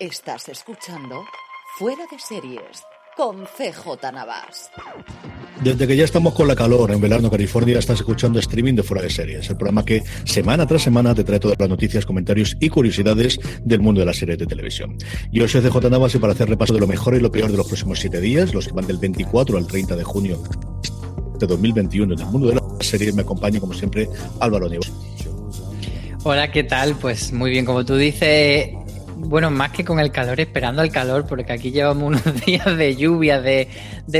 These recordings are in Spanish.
Estás escuchando Fuera de Series con CJ Navas. Desde que ya estamos con la calor en Velarno, California, estás escuchando streaming de Fuera de Series, el programa que semana tras semana te trae todas las noticias, comentarios y curiosidades del mundo de las series de televisión. Yo soy CJ Navas y para hacer repaso de lo mejor y lo peor de los próximos siete días, los que van del 24 al 30 de junio de 2021 en el mundo de las series, me acompaña como siempre Álvaro Nieves. Hola, ¿qué tal? Pues muy bien, como tú dices, bueno, más que con el calor, esperando el calor, porque aquí llevamos unos días de lluvia, de,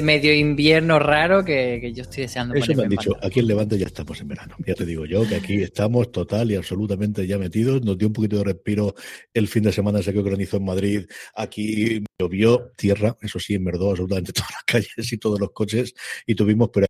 medio invierno raro que, yo estoy deseando. Eso me han dicho, aquí en Levante ya estamos en verano. Ya te digo yo que aquí estamos total y absolutamente ya metidos. Nos dio un poquito de respiro el fin de semana, sé que granizó en Madrid. Aquí llovió tierra, eso sí, enmerdó absolutamente todas las calles y todos los coches y tuvimos, pero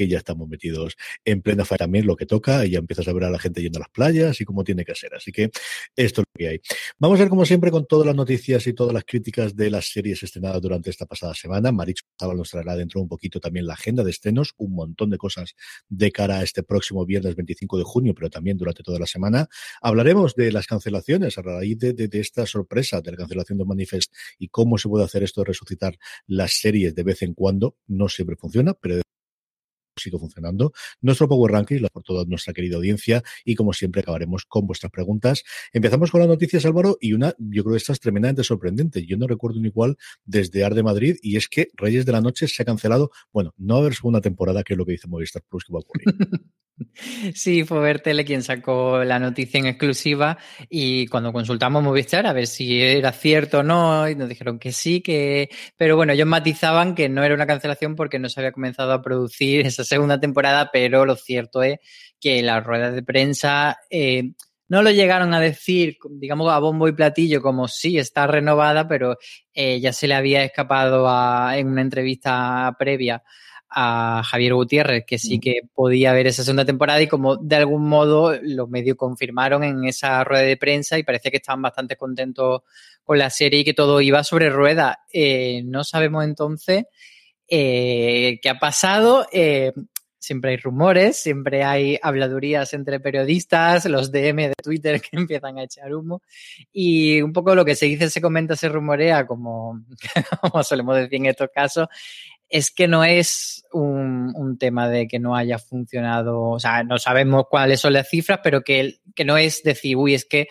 que ya estamos metidos en plena fase también lo que toca y ya empiezas a ver a la gente yendo a las playas y cómo tiene que ser. Así que esto es lo que hay. Vamos a ver como siempre con todas las noticias y todas las críticas de las series estrenadas durante esta pasada semana. Maricho nos traerá dentro un poquito también la agenda de estrenos, un montón de cosas de cara a este próximo viernes 25 de junio, pero también durante toda la semana. Hablaremos de las cancelaciones a raíz de, de esta sorpresa de la cancelación de Manifest y cómo se puede hacer esto de resucitar las series de vez en cuando. No siempre funciona, pero sigue funcionando. Nuestro Power Ranking, por toda nuestra querida audiencia, y como siempre acabaremos con vuestras preguntas. Empezamos con las noticias, Álvaro, y una, yo creo que esta es tremendamente sorprendente. Yo no recuerdo un igual desde Ar de Madrid, y es que Reyes de la Noche se ha cancelado. Bueno, no va a haber segunda temporada, que es lo que dice Movistar Plus que va a ocurrir. Sí, fue Bertele quien sacó la noticia en exclusiva y cuando consultamos Movistar a ver si era cierto o no, y nos dijeron que sí, que... Pero bueno, ellos matizaban que no era una cancelación porque no se había comenzado a producir esa segunda temporada, pero lo cierto es que las ruedas de prensa eh, no lo llegaron a decir, digamos, a bombo y platillo como sí, está renovada, pero eh, ya se le había escapado en una entrevista previa a Javier Gutiérrez, que sí que podía ver esa segunda temporada y como de algún modo los medios confirmaron en esa rueda de prensa y parece que estaban bastante contentos con la serie y que todo iba sobre rueda. Eh, no sabemos entonces eh, qué ha pasado. Eh, siempre hay rumores, siempre hay habladurías entre periodistas, los DM de Twitter que empiezan a echar humo y un poco lo que se dice, se comenta, se rumorea, como, como solemos decir en estos casos, es que no es un, tema de que no haya funcionado, o sea, no sabemos cuáles son las cifras, pero que, que no es decir, uy, es que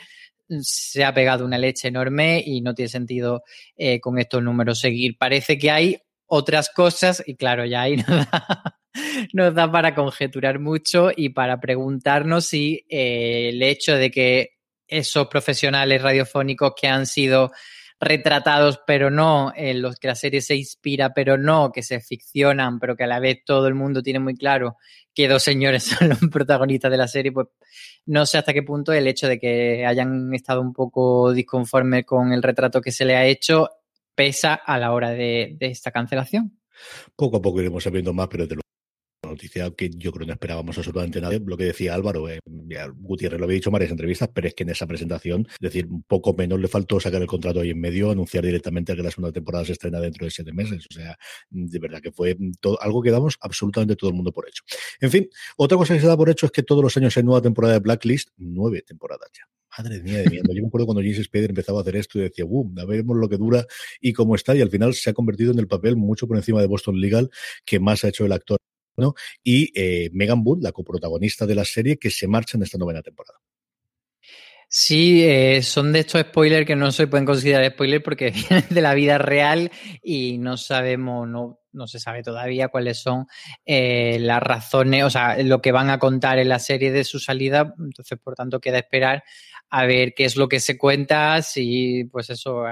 se ha pegado una leche enorme y no tiene sentido eh, con estos números seguir. Parece que hay otras cosas y claro, ya ahí nos da, para conjeturar mucho y para preguntarnos si eh, el hecho de que esos profesionales radiofónicos que han sido retratados, pero no, en los que la serie se inspira, pero no, que se ficcionan, pero que a la vez todo el mundo tiene muy claro que dos señores son los protagonistas de la serie, pues no sé hasta qué punto el hecho de que hayan estado un poco disconformes con el retrato que se le ha hecho pesa a la hora de, esta cancelación. Poco a poco iremos sabiendo más, pero de lo noticia que yo creo que no esperábamos absolutamente nada. Lo que decía Álvaro, eh, Gutiérrez lo había dicho en varias entrevistas, pero es que en esa presentación, es decir, un poco menos le faltó sacar el contrato ahí en medio, anunciar directamente que la segunda temporada se estrena dentro de siete meses. O sea, de verdad que fue todo, algo que damos absolutamente todo el mundo por hecho. En fin, otra cosa que se da por hecho es que todos los años hay nueva temporada de Blacklist, nueve temporadas ya. Madre mía de mía. Yo me acuerdo cuando James Spader empezaba a hacer esto y decía, boom, a veremos lo que dura y cómo está. Y al final se ha convertido en el papel mucho por encima de Boston Legal que más ha hecho el actor y eh, Megan Wood, la coprotagonista de la serie, que se marcha en esta novena temporada. Sí, eh, son de estos spoilers que no se pueden considerar spoilers porque vienen de la vida real y no sabemos, no, no se sabe todavía cuáles son eh, las razones, o sea, lo que van a contar en la serie de su salida. Entonces, por tanto, queda esperar a ver qué es lo que se cuenta, si pues eso,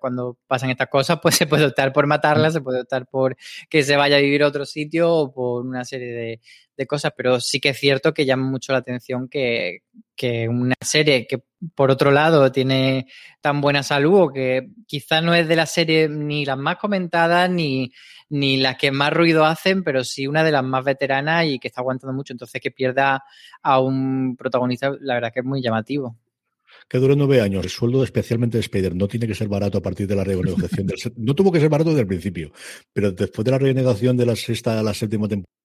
cuando pasan estas cosas, pues se puede optar por matarla, se puede optar por que se vaya a vivir a otro sitio o por una serie de, de cosas, pero sí que es cierto que llama mucho la atención que, que una serie que por otro lado tiene tan buena salud o que quizás no es de las series ni las más comentadas ni, ni las que más ruido hacen, pero sí una de las más veteranas y que está aguantando mucho. Entonces que pierda a un protagonista, la verdad que es muy llamativo que duró nueve años. El sueldo especialmente de Spider no tiene que ser barato a partir de la renegociación. del, no tuvo que ser barato desde el principio, pero después de la renegociación de la sexta a la séptima temporada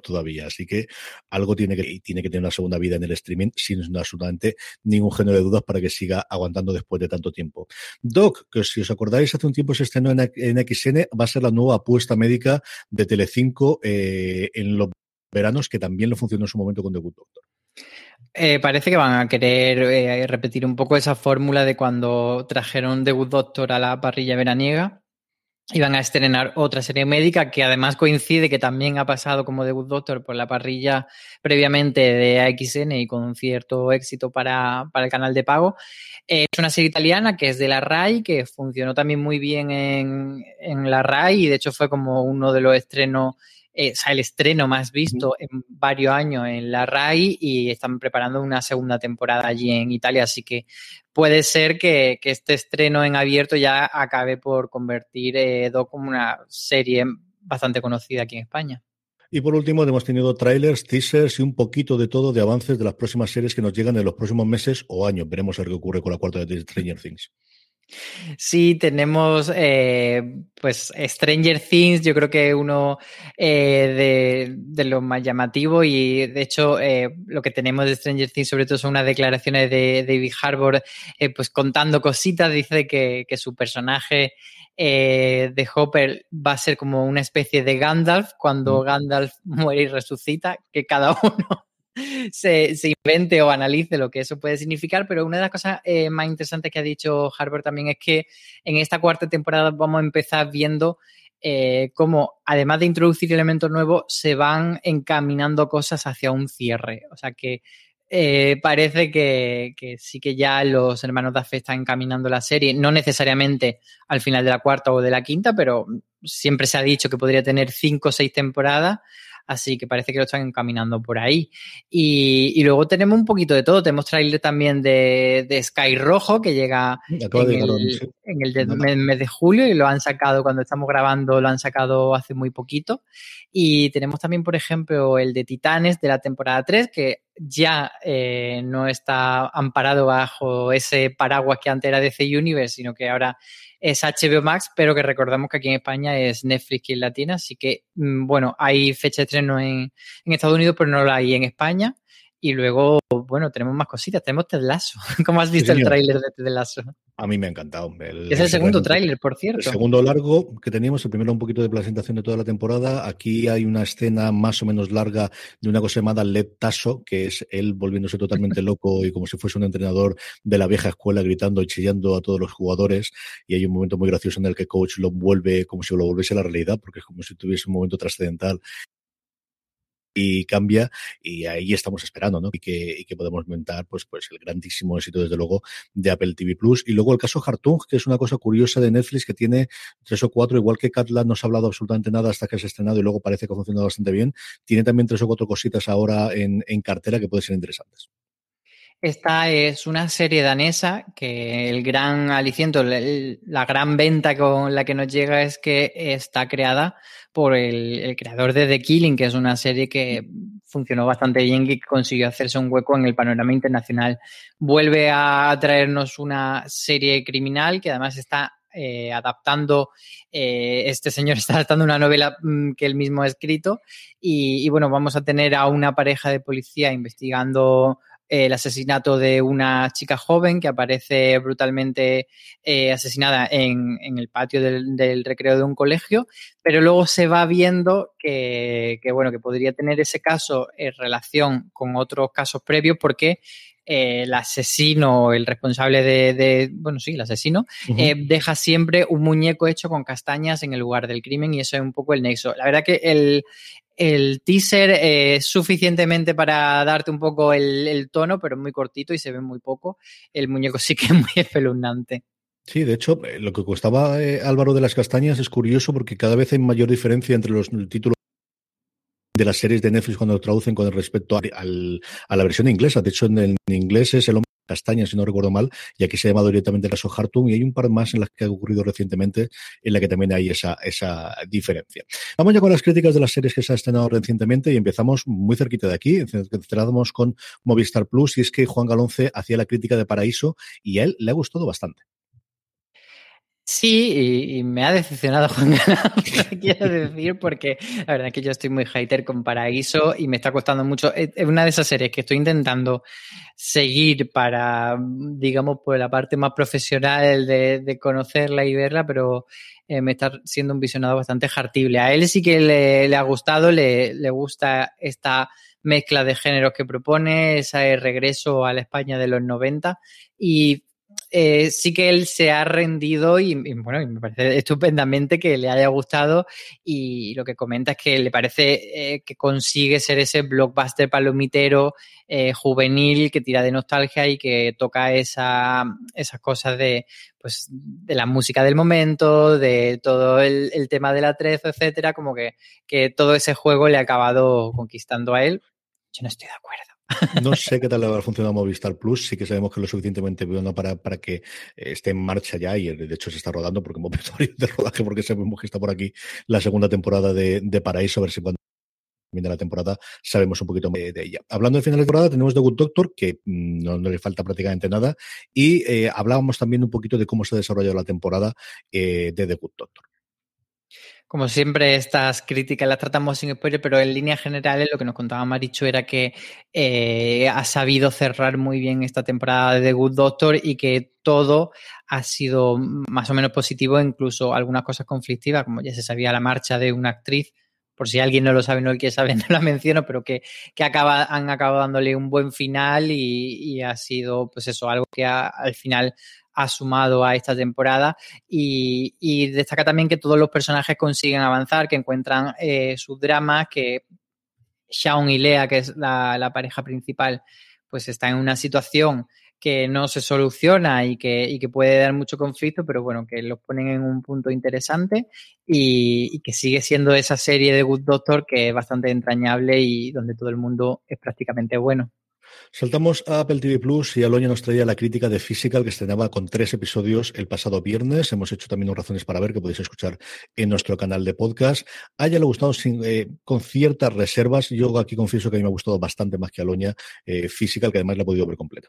todavía. Así que algo tiene que, tiene que tener una segunda vida en el streaming sin absolutamente ningún género de dudas para que siga aguantando después de tanto tiempo. Doc, que si os acordáis, hace un tiempo se estrenó en, XN, va a ser la nueva apuesta médica de Telecinco eh, en los veranos, que también lo funcionó en su momento con The Good Doctor. Eh, parece que van a querer eh, repetir un poco esa fórmula de cuando trajeron The Good Doctor a la parrilla veraniega Iban a estrenar otra serie médica que además coincide que también ha pasado como debut Doctor por la parrilla previamente de AXN y con cierto éxito para, para el canal de pago. es una serie italiana que es de la RAI, que funcionó también muy bien en, en la RAI y de hecho fue como uno de los estrenos eh, o sea, el estreno más visto en varios años en la RAI y están preparando una segunda temporada allí en Italia, así que puede ser que, este estreno en abierto ya acabe por convertir eh, Doc como una serie bastante conocida aquí en España. Y por último, hemos tenido trailers, teasers y un poquito de todo de avances de las próximas series que nos llegan en los próximos meses o años. Veremos a ver qué ocurre con la cuarta de Stranger Things. Sí, tenemos eh, pues Stranger Things, yo creo que uno eh, de, de los más llamativos y de hecho eh, lo que tenemos de Stranger Things sobre todo son unas declaraciones de David Harbour pues contando cositas, dice que, que su personaje de Hopper va a ser como una especie de Gandalf cuando mm. Gandalf muere y resucita, que cada uno se, invente o analice lo que eso puede significar, pero una de las cosas eh, más interesantes que ha dicho Harvard también es que en esta cuarta temporada vamos a empezar viendo eh, cómo, además de introducir elementos nuevos, se van encaminando cosas hacia un cierre. O sea que eh, parece que, sí que ya los hermanos Duff están encaminando la serie, no necesariamente al final de la cuarta o de la quinta, pero siempre se ha dicho que podría tener cinco o seis temporadas así que parece que lo están encaminando por ahí. Y, luego tenemos un poquito de todo, tenemos trailer también de, Sky Rojo que llega en el, mes de julio y lo han sacado cuando estamos grabando, lo han sacado hace muy poquito. Y tenemos también, por ejemplo, el de Titanes de la temporada 3, que ya eh, no está amparado bajo ese paraguas que antes era DC Universe, sino que ahora es HBO Max, pero que recordamos que aquí en España es Netflix y en Latina, así que, mm, bueno, hay fecha de estreno en, en Estados Unidos, pero no la hay en España. Y luego, bueno, tenemos más cositas. Tenemos Ted Lasso. ¿Cómo has visto el tráiler de Ted Lasso? A mí me ha encantado. es el, segundo tráiler, por cierto. El segundo largo que teníamos, el primero un poquito de presentación de toda la temporada. Aquí hay una escena más o menos larga de una cosa llamada Led Tasso, que es él volviéndose totalmente loco y como si fuese un entrenador de la vieja escuela gritando y chillando a todos los jugadores. Y hay un momento muy gracioso en el que coach lo vuelve como si lo volviese a la realidad, porque es como si tuviese un momento trascendental y cambia y ahí estamos esperando, ¿no? Y que, y que podemos comentar, pues, pues el grandísimo éxito, desde luego, de Apple TV Plus. Y luego el caso Hartung, que es una cosa curiosa de Netflix, que tiene tres o cuatro, igual que Catland no se ha hablado absolutamente nada hasta que se ha estrenado y luego parece que ha funcionado bastante bien. Tiene también tres o cuatro cositas ahora en, en cartera que pueden ser interesantes. Esta es una serie danesa que el gran aliciento, la gran venta con la que nos llega es que está creada por el, creador de The Killing, que es una serie que funcionó bastante bien y consiguió hacerse un hueco en el panorama internacional. Vuelve a traernos una serie criminal que además está eh, adaptando, eh, este señor está adaptando una novela mm, que él mismo ha escrito y, bueno, vamos a tener a una pareja de policía investigando el asesinato de una chica joven que aparece brutalmente eh, asesinada en, el patio del, recreo de un colegio, pero luego se va viendo que, que, bueno, que podría tener ese caso en relación con otros casos previos porque eh, el asesino, el responsable de, de bueno, sí, el asesino, uh -huh. eh, deja siempre un muñeco hecho con castañas en el lugar del crimen y eso es un poco el nexo. La verdad que el, el teaser es suficientemente para darte un poco el, el, tono, pero es muy cortito y se ve muy poco. El muñeco sí que es muy espeluznante. Sí, de hecho, eh, lo que costaba eh, Álvaro de las Castañas es curioso porque cada vez hay mayor diferencia entre los títulos de las series de Netflix cuando lo traducen con respecto a, al, a la versión inglesa. De hecho, en, el, inglés es el hombre castaña, si no recuerdo mal, y aquí se ha llamado directamente el caso Hartung, y hay un par más en las que ha ocurrido recientemente, en la que también hay esa, esa diferencia. Vamos ya con las críticas de las series que se ha estrenado recientemente y empezamos muy cerquita de aquí, cerramos con Movistar Plus, y es que Juan Galonce hacía la crítica de Paraíso y a él le ha gustado bastante. Sí, y, me ha decepcionado Juan Galán, quiero decir, porque la verdad es que yo estoy muy hater con Paraíso y me está costando mucho. Es una de esas series que estoy intentando seguir para, digamos, por la parte más profesional de, conocerla y verla, pero eh, me está siendo un visionado bastante jartible. A él sí que le, le ha gustado, le, le gusta esta mezcla de géneros que propone, ese regreso a la España de los 90 y eh, sí que él se ha rendido y, bueno, y me parece estupendamente que le haya gustado y lo que comenta es que le parece eh, que consigue ser ese blockbuster palomitero eh, juvenil que tira de nostalgia y que toca esa, esas cosas de, pues, de la música del momento, de todo el, el tema del atrezo, etcétera, como que, que todo ese juego le ha acabado conquistando a él. Yo no estoy de acuerdo. No sé qué tal le habrá funcionado Movistar Plus, sí que sabemos que es lo suficientemente bueno para, para que eh, esté en marcha ya y de hecho se está rodando porque hemos visto de rodaje porque sabemos que está por aquí la segunda temporada de, de Paraíso, a ver si cuando de la temporada sabemos un poquito de, ella. Hablando de final de temporada, tenemos The Good Doctor, que no, no, le falta prácticamente nada, y eh, hablábamos también un poquito de cómo se ha desarrollado la temporada eh, de The Good Doctor. Como siempre, estas críticas las tratamos sin spoiler, pero en líneas generales lo que nos contaba Maricho era que eh, ha sabido cerrar muy bien esta temporada de The Good Doctor y que todo ha sido más o menos positivo, incluso algunas cosas conflictivas, como ya se sabía la marcha de una actriz, por si alguien no lo sabe, no el quiere saber, no la menciono, pero que, que acaba, han acabado dándole un buen final y, y ha sido, pues eso, algo que ha, al final ha sumado a esta temporada y, y, destaca también que todos los personajes consiguen avanzar, que encuentran eh, sus dramas, que Shaun y Lea, que es la, pareja principal, pues está en una situación que no se soluciona y que, y que, puede dar mucho conflicto, pero bueno, que los ponen en un punto interesante y, que sigue siendo esa serie de Good Doctor que es bastante entrañable y donde todo el mundo es prácticamente bueno. Saltamos a Apple TV Plus y Aloña nos traía la crítica de Physical que estrenaba con tres episodios el pasado viernes. Hemos hecho también razones para ver que podéis escuchar en nuestro canal de podcast. A ella le ha gustado sin, eh, con ciertas reservas. Yo aquí confieso que a mí me ha gustado bastante más que Aloña eh, Physical, que además la he podido ver completa.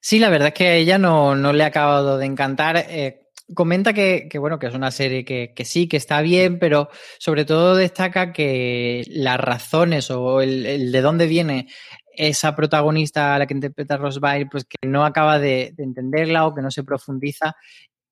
Sí, la verdad es que a ella no, no le ha acabado de encantar. Eh, comenta que, bueno, que es una serie que, sí, que está bien, pero sobre todo destaca que las razones o el de dónde viene esa protagonista a la que interpreta Byrne, pues que no acaba de, de, entenderla o que no se profundiza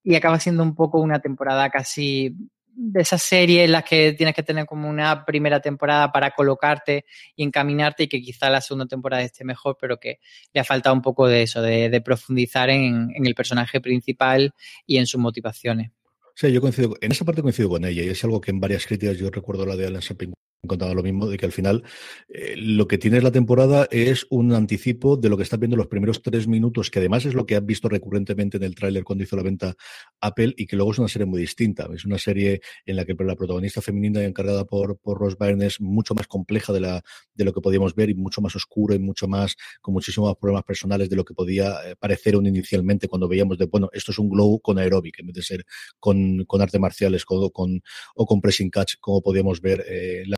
y acaba siendo un poco una temporada casi de esas series en las que tienes que tener como una primera temporada para colocarte y encaminarte y que quizá la segunda temporada esté mejor, pero que le ha faltado un poco de eso, de, profundizar en, en, el personaje principal y en sus motivaciones. Sí, yo coincido, en esa parte coincido con ella y es algo que en varias críticas yo recuerdo la de Alan Sepin contado lo mismo, de que al final eh, lo que tiene la temporada es un anticipo de lo que estás viendo los primeros tres minutos, que además es lo que has visto recurrentemente en el tráiler cuando hizo la venta Apple y que luego es una serie muy distinta. Es una serie en la que la protagonista femenina encargada por, por Ross Byrne es mucho más compleja de, la, de lo que podíamos ver y mucho más oscuro y mucho más, con muchísimos problemas personales de lo que podía eh, parecer un inicialmente cuando veíamos de, bueno, esto es un glow con aeróbic en vez de ser con, con artes marciales con, con, o con pressing catch, como podíamos ver eh, la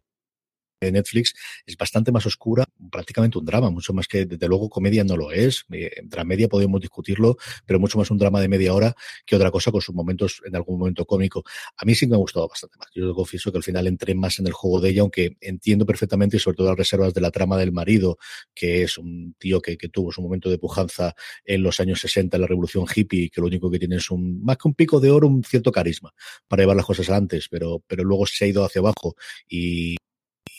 de Netflix es bastante más oscura, prácticamente un drama, mucho más que, desde luego, comedia no lo es. Eh, dramedia podemos discutirlo, pero mucho más un drama de media hora que otra cosa con sus momentos, en algún momento cómico. A mí sí me ha gustado bastante más. Yo confieso que al final entré más en el juego de ella, aunque entiendo perfectamente, y sobre todo las reservas de la trama del marido, que es un tío que, que tuvo su momento de pujanza en los años 60, en la revolución hippie, que lo único que tiene es un, más que un pico de oro, un cierto carisma para llevar las cosas antes, pero, pero luego se ha ido hacia abajo y,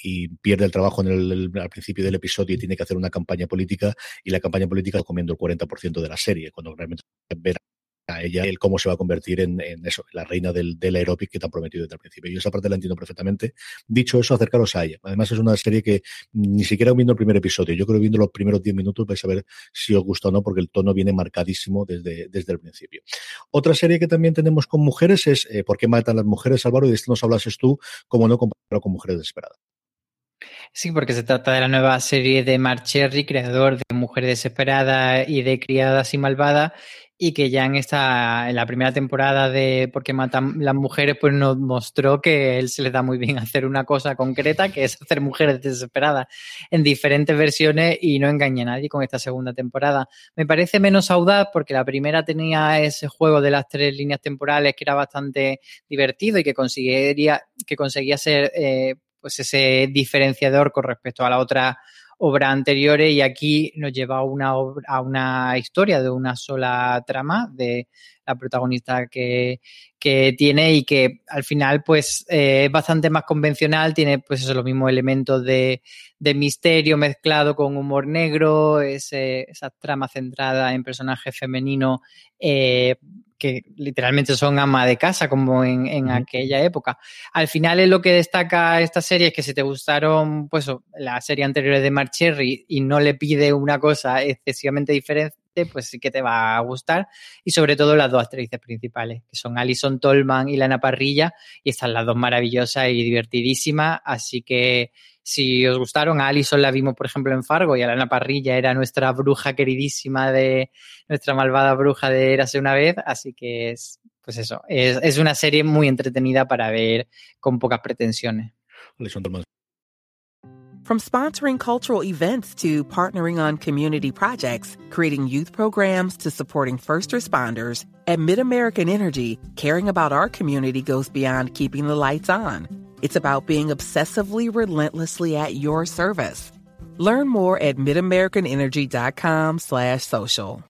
y pierde el trabajo en el, al principio del episodio y tiene que hacer una campaña política y la campaña política comiendo el 40% de la serie, cuando realmente ver a ella el cómo se va a convertir en, eso, la reina del, del aeróbic que te han prometido desde el principio. Yo esa parte la entiendo perfectamente. Dicho eso, acercaros a ella. Además, es una serie que ni siquiera viendo el primer episodio, yo creo que viendo los primeros 10 minutos vais a ver si os gusta o no, porque el tono viene marcadísimo desde, desde el principio. Otra serie que también tenemos con mujeres es eh, ¿Por qué matan las mujeres, Álvaro? Y de esto nos hablases tú, como no compararlo con Mujeres Desesperadas. Sí, porque se trata de la nueva serie de Mark Cherry, creador de Mujer Desesperada y de Criadas y Malvada, y que ya en esta, en la primera temporada de Por qué matan las mujeres, pues nos mostró que él se le da muy bien hacer una cosa concreta, que es hacer mujeres desesperadas en diferentes versiones y no engaña a nadie con esta segunda temporada. Me parece menos audaz porque la primera tenía ese juego de las tres líneas temporales que era bastante divertido y que conseguiría, que conseguía ser eh, pues ese diferenciador con respecto a la otra obra anteriores y aquí nos lleva a una, a una historia de una sola trama de la protagonista que, que tiene y que al final pues eh, es bastante más convencional, tiene pues los mismos elementos de, de misterio mezclado con humor negro, ese, esa trama centrada en personajes femeninos eh, que literalmente son ama de casa, como en, en aquella época. Al final es lo que destaca esta serie, es que si te gustaron, pues, la serie anterior de Mark Cherry y no le pide una cosa excesivamente diferente, pues sí que te va a gustar. Y sobre todo las dos actrices principales, que son Alison Tolman y Lana Parrilla, y están las dos maravillosas y divertidísimas, así que si os gustaron, a Alison la vimos, por ejemplo, en Fargo y a Lana Parrilla era nuestra bruja queridísima de nuestra malvada bruja de Érase una vez. Así que es, pues eso, es, es una serie muy entretenida para ver con pocas pretensiones. From sponsoring cultural events to partnering on community projects, creating youth programs to supporting first responders, at MidAmerican Energy, caring about our community goes beyond keeping the lights on. It's about being obsessively relentlessly at your service. Learn more at midamericanenergy.com slash social.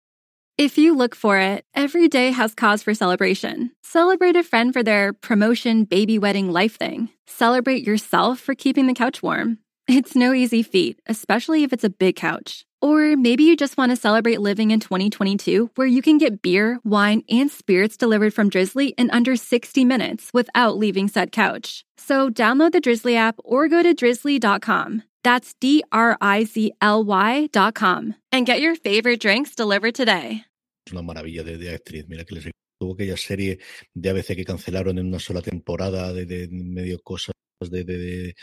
If you look for it, every day has cause for celebration. Celebrate a friend for their promotion, baby wedding, life thing. Celebrate yourself for keeping the couch warm. It's no easy feat, especially if it's a big couch. Or maybe you just want to celebrate living in 2022 where you can get beer, wine, and spirits delivered from Drizzly in under 60 minutes without leaving said couch. So download the Drizzly app or go to drizzly.com. That's D R I Z L Y.com and get your favorite drinks delivered today. Una maravilla de, de actriz. Mira que les tuvo aquella serie de ABC que cancelaron en una sola temporada de, de medio cosas de, de, de,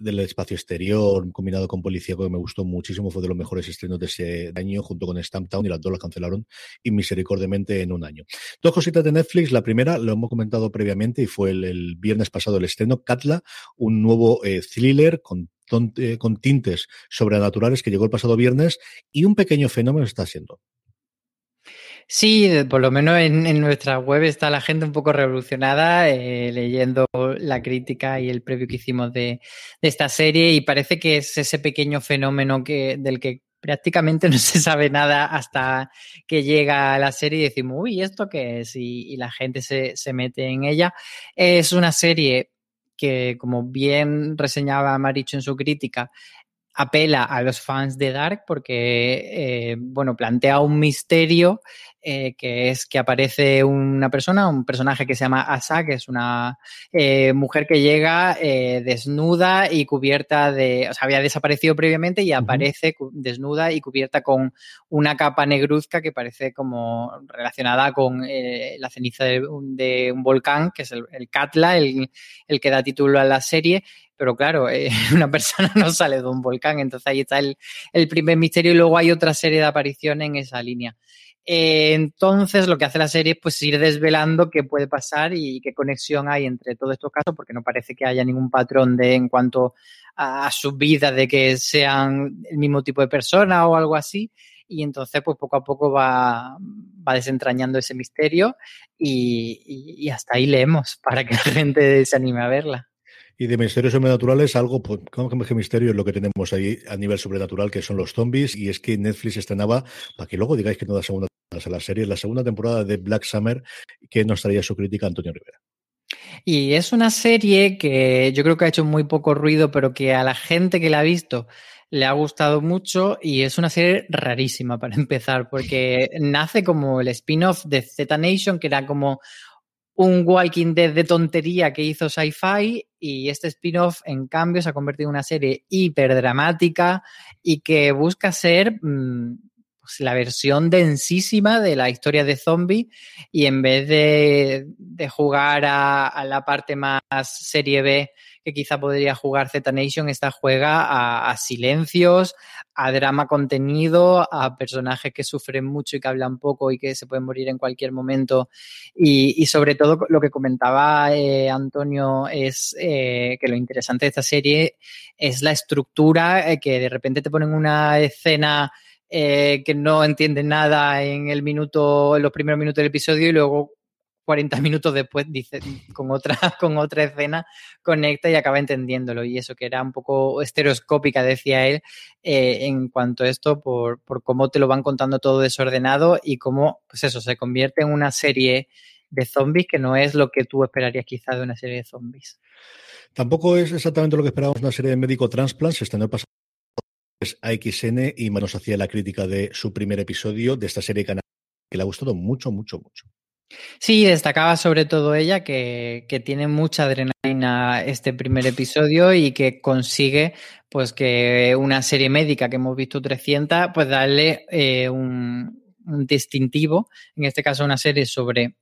del espacio exterior combinado con policía que me gustó muchísimo, fue de los mejores estrenos de ese año junto con Stamptown y las dos las cancelaron misericordiamente en un año. Dos cositas de Netflix, la primera lo hemos comentado previamente y fue el, el viernes pasado el estreno, Katla, un nuevo eh, thriller con con tintes sobrenaturales que llegó el pasado viernes y un pequeño fenómeno está siendo. Sí, por lo menos en, en, nuestra web está la gente un poco revolucionada eh, leyendo la crítica y el previo que hicimos de, de, esta serie y parece que es ese pequeño fenómeno que, del que prácticamente no se sabe nada hasta que llega la serie y decimos, uy, ¿esto qué es? Y, y la gente se, se mete en ella. Es una serie que, como bien reseñaba Maricho en su crítica, apela a los fans de Dark porque, eh, bueno, plantea un misterio eh, que es que aparece una persona, un personaje que se llama Asa, que es una eh, mujer que llega eh, desnuda y cubierta de, o sea, había desaparecido previamente y aparece uh -huh. desnuda y cubierta con una capa negruzca que parece como relacionada con la ceniza de un, de un, volcán, que es el, el Katla, el, el, que da título a la serie. Pero claro, eh, una persona no sale de un volcán, entonces ahí está el, el primer misterio y luego hay otra serie de apariciones en esa línea. Eh, entonces, lo que hace la serie es pues ir desvelando qué puede pasar y qué conexión hay entre todos estos casos, porque no parece que haya ningún patrón de en cuanto a, su vida, de que sean el mismo tipo de persona o algo así. Y entonces, pues poco a poco va, va desentrañando ese misterio y, y hasta ahí leemos para que la gente se anime a verla. Y de misterios sobrenaturales, algo, pues, como que misterio es lo que tenemos ahí a nivel sobrenatural, que son los zombies, y es que Netflix estrenaba, para que luego digáis que no da segunda a la serie, la segunda temporada de Black Summer, que nos traía su crítica Antonio Rivera. Y es una serie que yo creo que ha hecho muy poco ruido, pero que a la gente que la ha visto le ha gustado mucho y es una serie rarísima para empezar, porque nace como el spin-off de Z Nation, que era como un Walking Dead de tontería que hizo Sci-Fi y este spin-off, en cambio, se ha convertido en una serie hiperdramática y que busca ser mm, pues, la versión densísima de la historia de zombie y en vez de, jugar a, la parte más serie B que quizá podría jugar Z Nation, esta juega a, silencios, a drama contenido, a personajes que sufren mucho y que hablan poco y que se pueden morir en cualquier momento. Y, sobre todo lo que comentaba eh, Antonio es eh, que lo interesante de esta serie es la estructura, eh, que de repente te ponen una escena que no entiende nada en el minuto, en los primeros minutos del episodio y luego 40 minutos después dice con otra, con otra escena, conecta y acaba entendiéndolo. Y eso que era un poco estereoscópica, decía él, eh, en cuanto a esto, por, por, cómo te lo van contando todo desordenado y cómo, pues eso, se convierte en una serie de zombies que no es lo que tú esperarías quizá de una serie de zombies. Tampoco es exactamente lo que esperábamos una serie de médico transplant, se estrenó pasado AXN y nos hacía la crítica de su primer episodio de esta serie que le ha gustado mucho, mucho, mucho. Sí, destacaba sobre todo ella que, tiene mucha adrenalina este primer episodio y que consigue pues que una serie médica que hemos visto 300 pues darle eh, un, distintivo, en este caso una serie sobre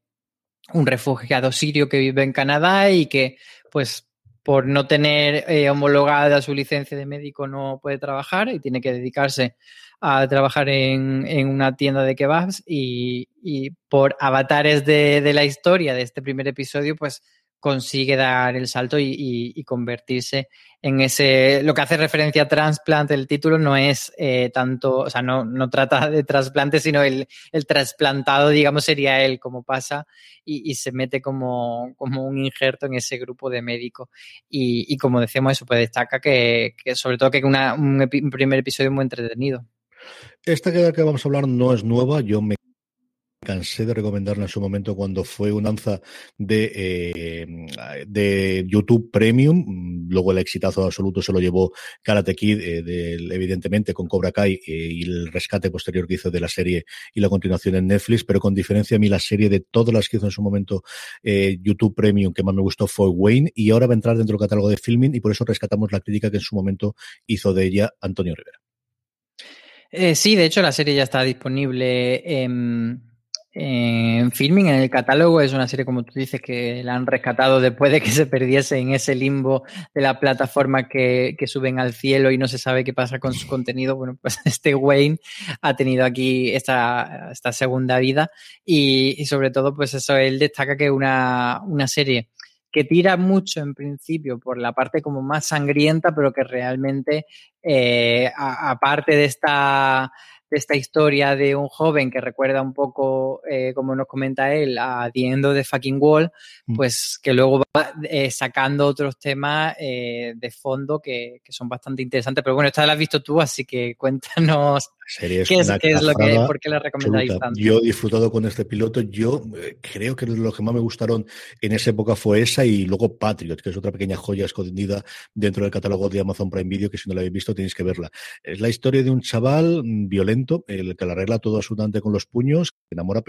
un refugiado sirio que vive en Canadá y que pues por no tener eh, homologada su licencia de médico no puede trabajar y tiene que dedicarse a trabajar en, en una tienda de kebabs y, y por avatares de, de, la historia de este primer episodio, pues consigue dar el salto y, y, convertirse en ese, lo que hace referencia a trasplante, el título no es eh, tanto, o sea, no, no trata de trasplante, sino el, el trasplantado, digamos, sería él como pasa y, y, se mete como, como un injerto en ese grupo de médicos. Y, y como decíamos, eso pues destaca que, que sobre todo que una, un, un primer episodio muy entretenido. Esta que vamos a hablar no es nueva, yo me cansé de recomendarla en su momento cuando fue un anza de, eh, de YouTube Premium. Luego el exitazo absoluto se lo llevó Karate Kid, eh, evidentemente con Cobra Kai eh, y el rescate posterior que hizo de la serie y la continuación en Netflix, pero con diferencia a mí la serie de todas las que hizo en su momento YouTube Premium que más me gustó fue Wayne y ahora va a entrar dentro del catálogo de filming y por eso rescatamos la crítica que en su momento hizo de ella Antonio Rivera. Eh, sí, de hecho la serie ya está disponible en, filming, en el catálogo. Es una serie, como tú dices, que la han rescatado después de que se perdiese en ese limbo de la plataforma que, que suben al cielo y no se sabe qué pasa con su contenido. Bueno, pues este Wayne ha tenido aquí esta, esta segunda vida y, y sobre todo, pues eso, él destaca que una, una serie que tira mucho en principio por la parte como más sangrienta, pero que realmente, eh, aparte de esta de esta historia de un joven que recuerda un poco, eh, como nos comenta él, a The End of the Fucking Wall, mm. pues que luego va eh, sacando otros temas eh, de fondo que, que, son bastante interesantes. Pero bueno, esta la has visto tú, así que cuéntanos qué, es, qué es, lo que, por qué la recomendáis tanto. Yo he disfrutado con este piloto. Yo creo que lo que más me gustaron en esa época fue esa y luego Patriot, que es otra pequeña joya escondida dentro del catálogo de Amazon Prime Video, que si no la habéis visto tenéis que verla. Es la historia de un chaval mm, violento el que la arregla todo absolutamente con los puños, enamora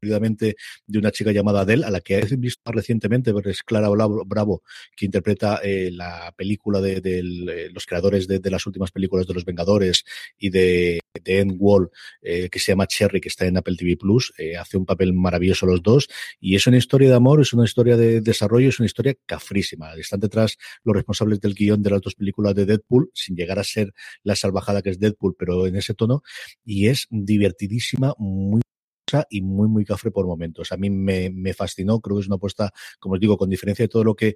de una chica llamada Adele, a la que he visto recientemente, es Clara Bravo, que interpreta eh, la película de, eh, los creadores de, las últimas películas de Los Vengadores y de, de End Wall, eh, que se llama Cherry, que está en Apple TV Plus. hace un papel maravilloso los dos. Y es una historia de amor, es una historia de desarrollo, es una historia cafrísima. Están detrás los responsables del guion de las dos películas de Deadpool, sin llegar a ser la salvajada que es Deadpool, pero en ese tono. Y es divertidísima, muy y muy, muy cafre por momentos. A mí me, me fascinó, creo que es una apuesta, como os digo, con diferencia de todo lo que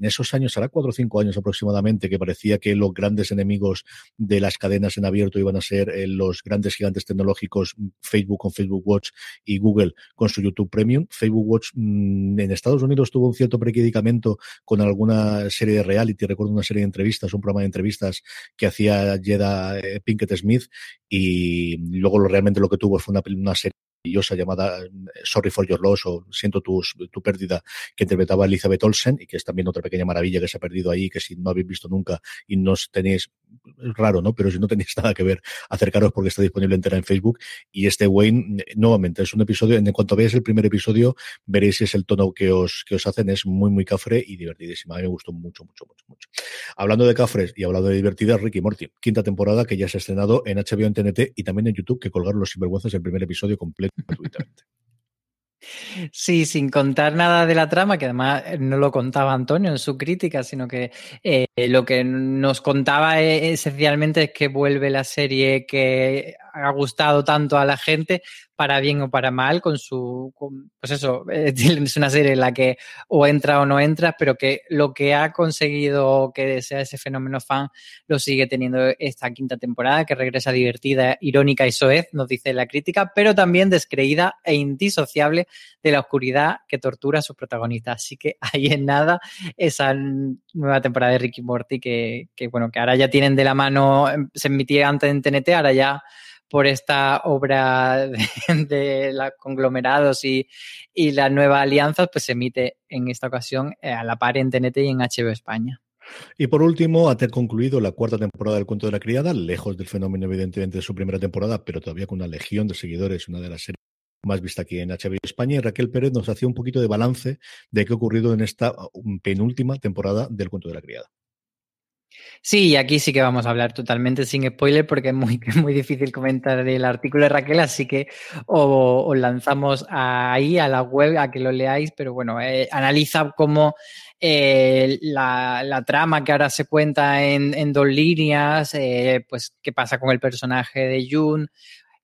en esos años, hará cuatro o cinco años aproximadamente, que parecía que los grandes enemigos de las cadenas en abierto iban a ser eh, los grandes gigantes tecnológicos, Facebook con Facebook Watch y Google con su YouTube Premium. Facebook Watch mm, en Estados Unidos tuvo un cierto predicamento con alguna serie de reality, recuerdo una serie de entrevistas, un programa de entrevistas que hacía Jeda eh, Pinkett Smith y luego realmente lo que tuvo fue una, una serie maravillosa llamada eh, Sorry for Your Loss o Siento tu, tu pérdida que interpretaba Elizabeth Olsen y que es también otra pequeña maravilla que se ha perdido ahí que si no habéis visto nunca y no tenéis es raro, ¿no? Pero si no tenéis nada que ver, acercaros porque está disponible entera en Facebook. Y este Wayne, nuevamente, es un episodio, en cuanto veáis el primer episodio, veréis si es el tono que os, que os hacen, es muy, muy cafre y divertidísima. A mí me gustó mucho, mucho, mucho, mucho. Hablando de cafres y hablando de divertidas, Ricky Morty, quinta temporada que ya se ha estrenado en HBO, en TNT y también en YouTube, que colgaron los sinvergüenzas el primer episodio completo Sí, sin contar nada de la trama, que además eh, no lo contaba Antonio en su crítica, sino que eh, lo que nos contaba eh, esencialmente es que vuelve la serie que ha gustado tanto a la gente, para bien o para mal, con su, pues eso, es una serie en la que o entra o no entra, pero que lo que ha conseguido que sea ese fenómeno fan lo sigue teniendo esta quinta temporada, que regresa divertida, irónica y soez, nos dice la crítica, pero también descreída e indisociable de la oscuridad que tortura a sus protagonistas. Así que ahí en nada esa nueva temporada de Ricky Morty que, que bueno, que ahora ya tienen de la mano, se emitía antes en TNT, ahora ya por esta obra de, los conglomerados y, y las nuevas alianzas, pues se emite en esta ocasión eh, a la par en TNT y en HBO España. Y por último, ha concluido la cuarta temporada del Cuento de la Criada, lejos del fenómeno, evidentemente, de su primera temporada, pero todavía con una legión de seguidores, una de las series más vista aquí en HBO España. Y Raquel Pérez nos hacía un poquito de balance de qué ha ocurrido en esta um, penúltima temporada del Cuento de la Criada. Sí, aquí sí que vamos a hablar totalmente sin spoiler porque es muy, muy difícil comentar el artículo de Raquel, así que os, lanzamos ahí a la web a que lo leáis, pero bueno, eh, analiza cómo eh, la, trama que ahora se cuenta en, dos líneas, eh, pues qué pasa con el personaje de June,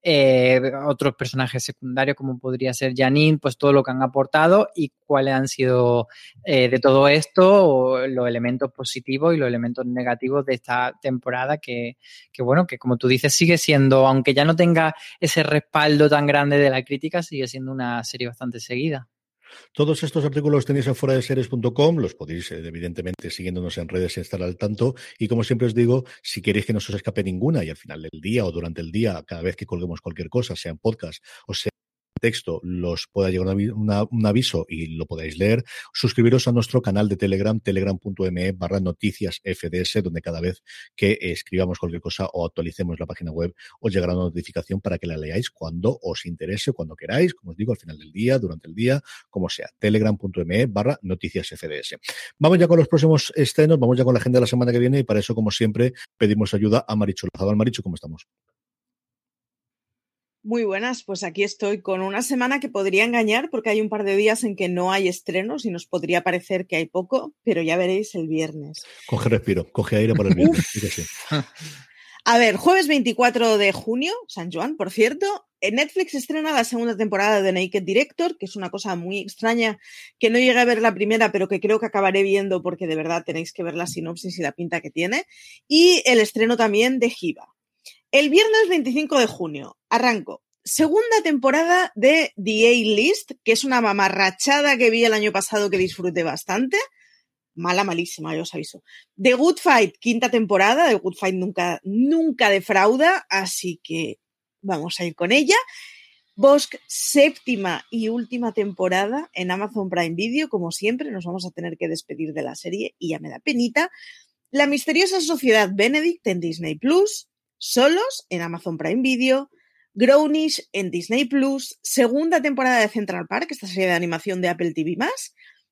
eh, otros personajes secundarios como podría ser Janine, pues todo lo que han aportado y cuáles han sido eh, de todo esto los elementos positivos y los elementos negativos de esta temporada que, que, bueno, que como tú dices sigue siendo, aunque ya no tenga ese respaldo tan grande de la crítica, sigue siendo una serie bastante seguida. Todos estos artículos tenéis en fuera de series.com, los podéis, eh, evidentemente, siguiéndonos en redes y estar al tanto. Y como siempre os digo, si queréis que no os escape ninguna y al final del día o durante el día, cada vez que colguemos cualquier cosa, sea en podcast o sea texto los pueda llegar un aviso y lo podáis leer, suscribiros a nuestro canal de Telegram, telegram.me barra noticias FDS, donde cada vez que escribamos cualquier cosa o actualicemos la página web os llegará una notificación para que la leáis cuando os interese, cuando queráis, como os digo, al final del día, durante el día, como sea, telegram.me barra noticias FDS. Vamos ya con los próximos estrenos, vamos ya con la agenda de la semana que viene y para eso, como siempre, pedimos ayuda a Marichu Lazabal. Marichu, ¿cómo estamos? Muy buenas, pues aquí estoy con una semana que podría engañar porque hay un par de días en que no hay estrenos y nos podría parecer que hay poco, pero ya veréis el viernes. Coge respiro, coge aire para el viernes. A ver, jueves 24 de junio, San Juan, por cierto, Netflix estrena la segunda temporada de Naked Director, que es una cosa muy extraña, que no llegué a ver la primera, pero que creo que acabaré viendo porque de verdad tenéis que ver la sinopsis y la pinta que tiene. Y el estreno también de Giva. El viernes 25 de junio, arranco. Segunda temporada de The A-List, que es una mamarrachada que vi el año pasado que disfruté bastante. Mala, malísima, yo os aviso. The Good Fight, quinta temporada. The Good Fight nunca, nunca defrauda, así que vamos a ir con ella. Bosque, séptima y última temporada en Amazon Prime Video. Como siempre, nos vamos a tener que despedir de la serie y ya me da penita. La misteriosa sociedad Benedict en Disney Plus solos en Amazon Prime Video, Grownish en Disney Plus, segunda temporada de Central Park, esta serie de animación de Apple TV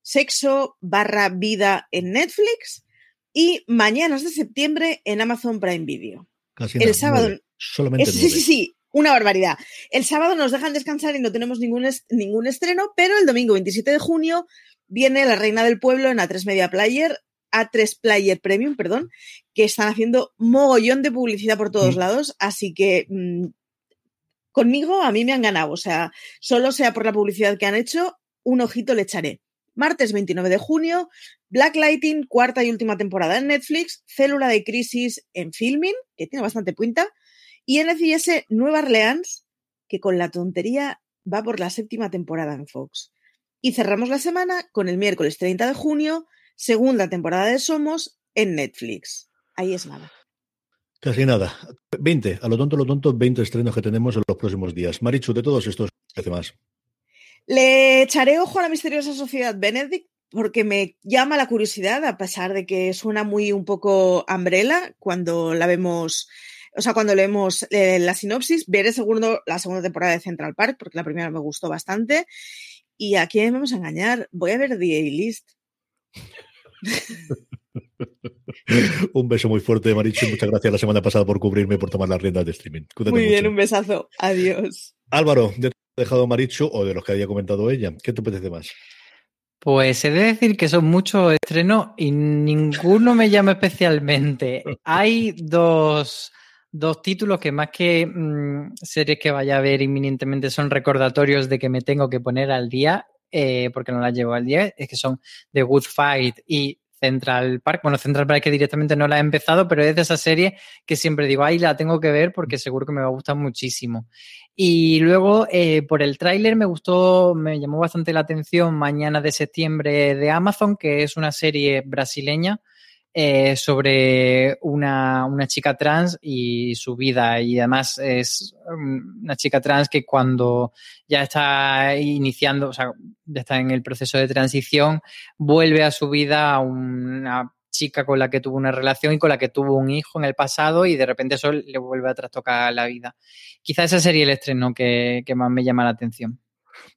Sexo barra vida en Netflix y Mañanas de septiembre en Amazon Prime Video. Casi El nada, sábado. nueve. Solamente Sí, nueve. sí, sí, una barbaridad. El sábado nos dejan descansar y no tenemos ningún, est- ningún estreno, pero el domingo 27 de junio viene La Reina del Pueblo en A3 Media Player, A3 Player Premium, perdón, que están haciendo mogollón de publicidad por todos Mm. lados, así que mm, conmigo a mí me han ganado, o sea, solo sea por la publicidad que han hecho, un ojito le echaré. Martes 29 de junio, Black Lighting, cuarta y última temporada en Netflix, Célula de Crisis en Filming, que tiene bastante pinta, y NCIS Nueva Orleans, que con la tontería va por la séptima temporada en Fox. Y cerramos la semana con el miércoles 30 de junio, segunda temporada de Somos en Netflix. Ahí es nada. Casi nada. 20, a lo tonto, a lo tonto, 20 estrenos que tenemos en los próximos días. Marichu, de todos estos, ¿qué hace más? Le echaré ojo a la misteriosa sociedad Benedict porque me llama la curiosidad, a pesar de que suena muy un poco umbrella cuando la vemos, o sea, cuando leemos eh, la sinopsis. Veré segundo, la segunda temporada de Central Park porque la primera me gustó bastante. Y aquí me vamos a engañar, voy a ver The A-List. Un beso muy fuerte, Marichu. Muchas gracias la semana pasada por cubrirme y por tomar las riendas de streaming. Cuídate Muy bien, mucho. un besazo. Adiós. Álvaro, de dejado Marichu o de los que haya comentado ella, ¿qué te apetece más? Pues he de decir que son muchos estrenos y ninguno me llama especialmente. Hay dos, dos títulos que más que mm, series que vaya a ver inminentemente son recordatorios de que me tengo que poner al día, eh, porque no las llevo al día, es que son The Good Fight y Central Park. Bueno, Central Park que directamente no la he empezado, pero es de esa serie que siempre digo, ahí la tengo que ver porque seguro que me va a gustar muchísimo. Y luego, eh, por el tráiler me gustó, me llamó bastante la atención Mañana de septiembre de Amazon, que es una serie brasileña eh, sobre una, una chica trans y su vida. Y además es um, una chica trans que cuando ya está iniciando, o sea, ya está en el proceso de transición, vuelve a su vida a una chica con la que tuvo una relación y con la que tuvo un hijo en el pasado y de repente eso le vuelve a trastocar la vida. Quizá ese sería el estreno que, que más me llama la atención.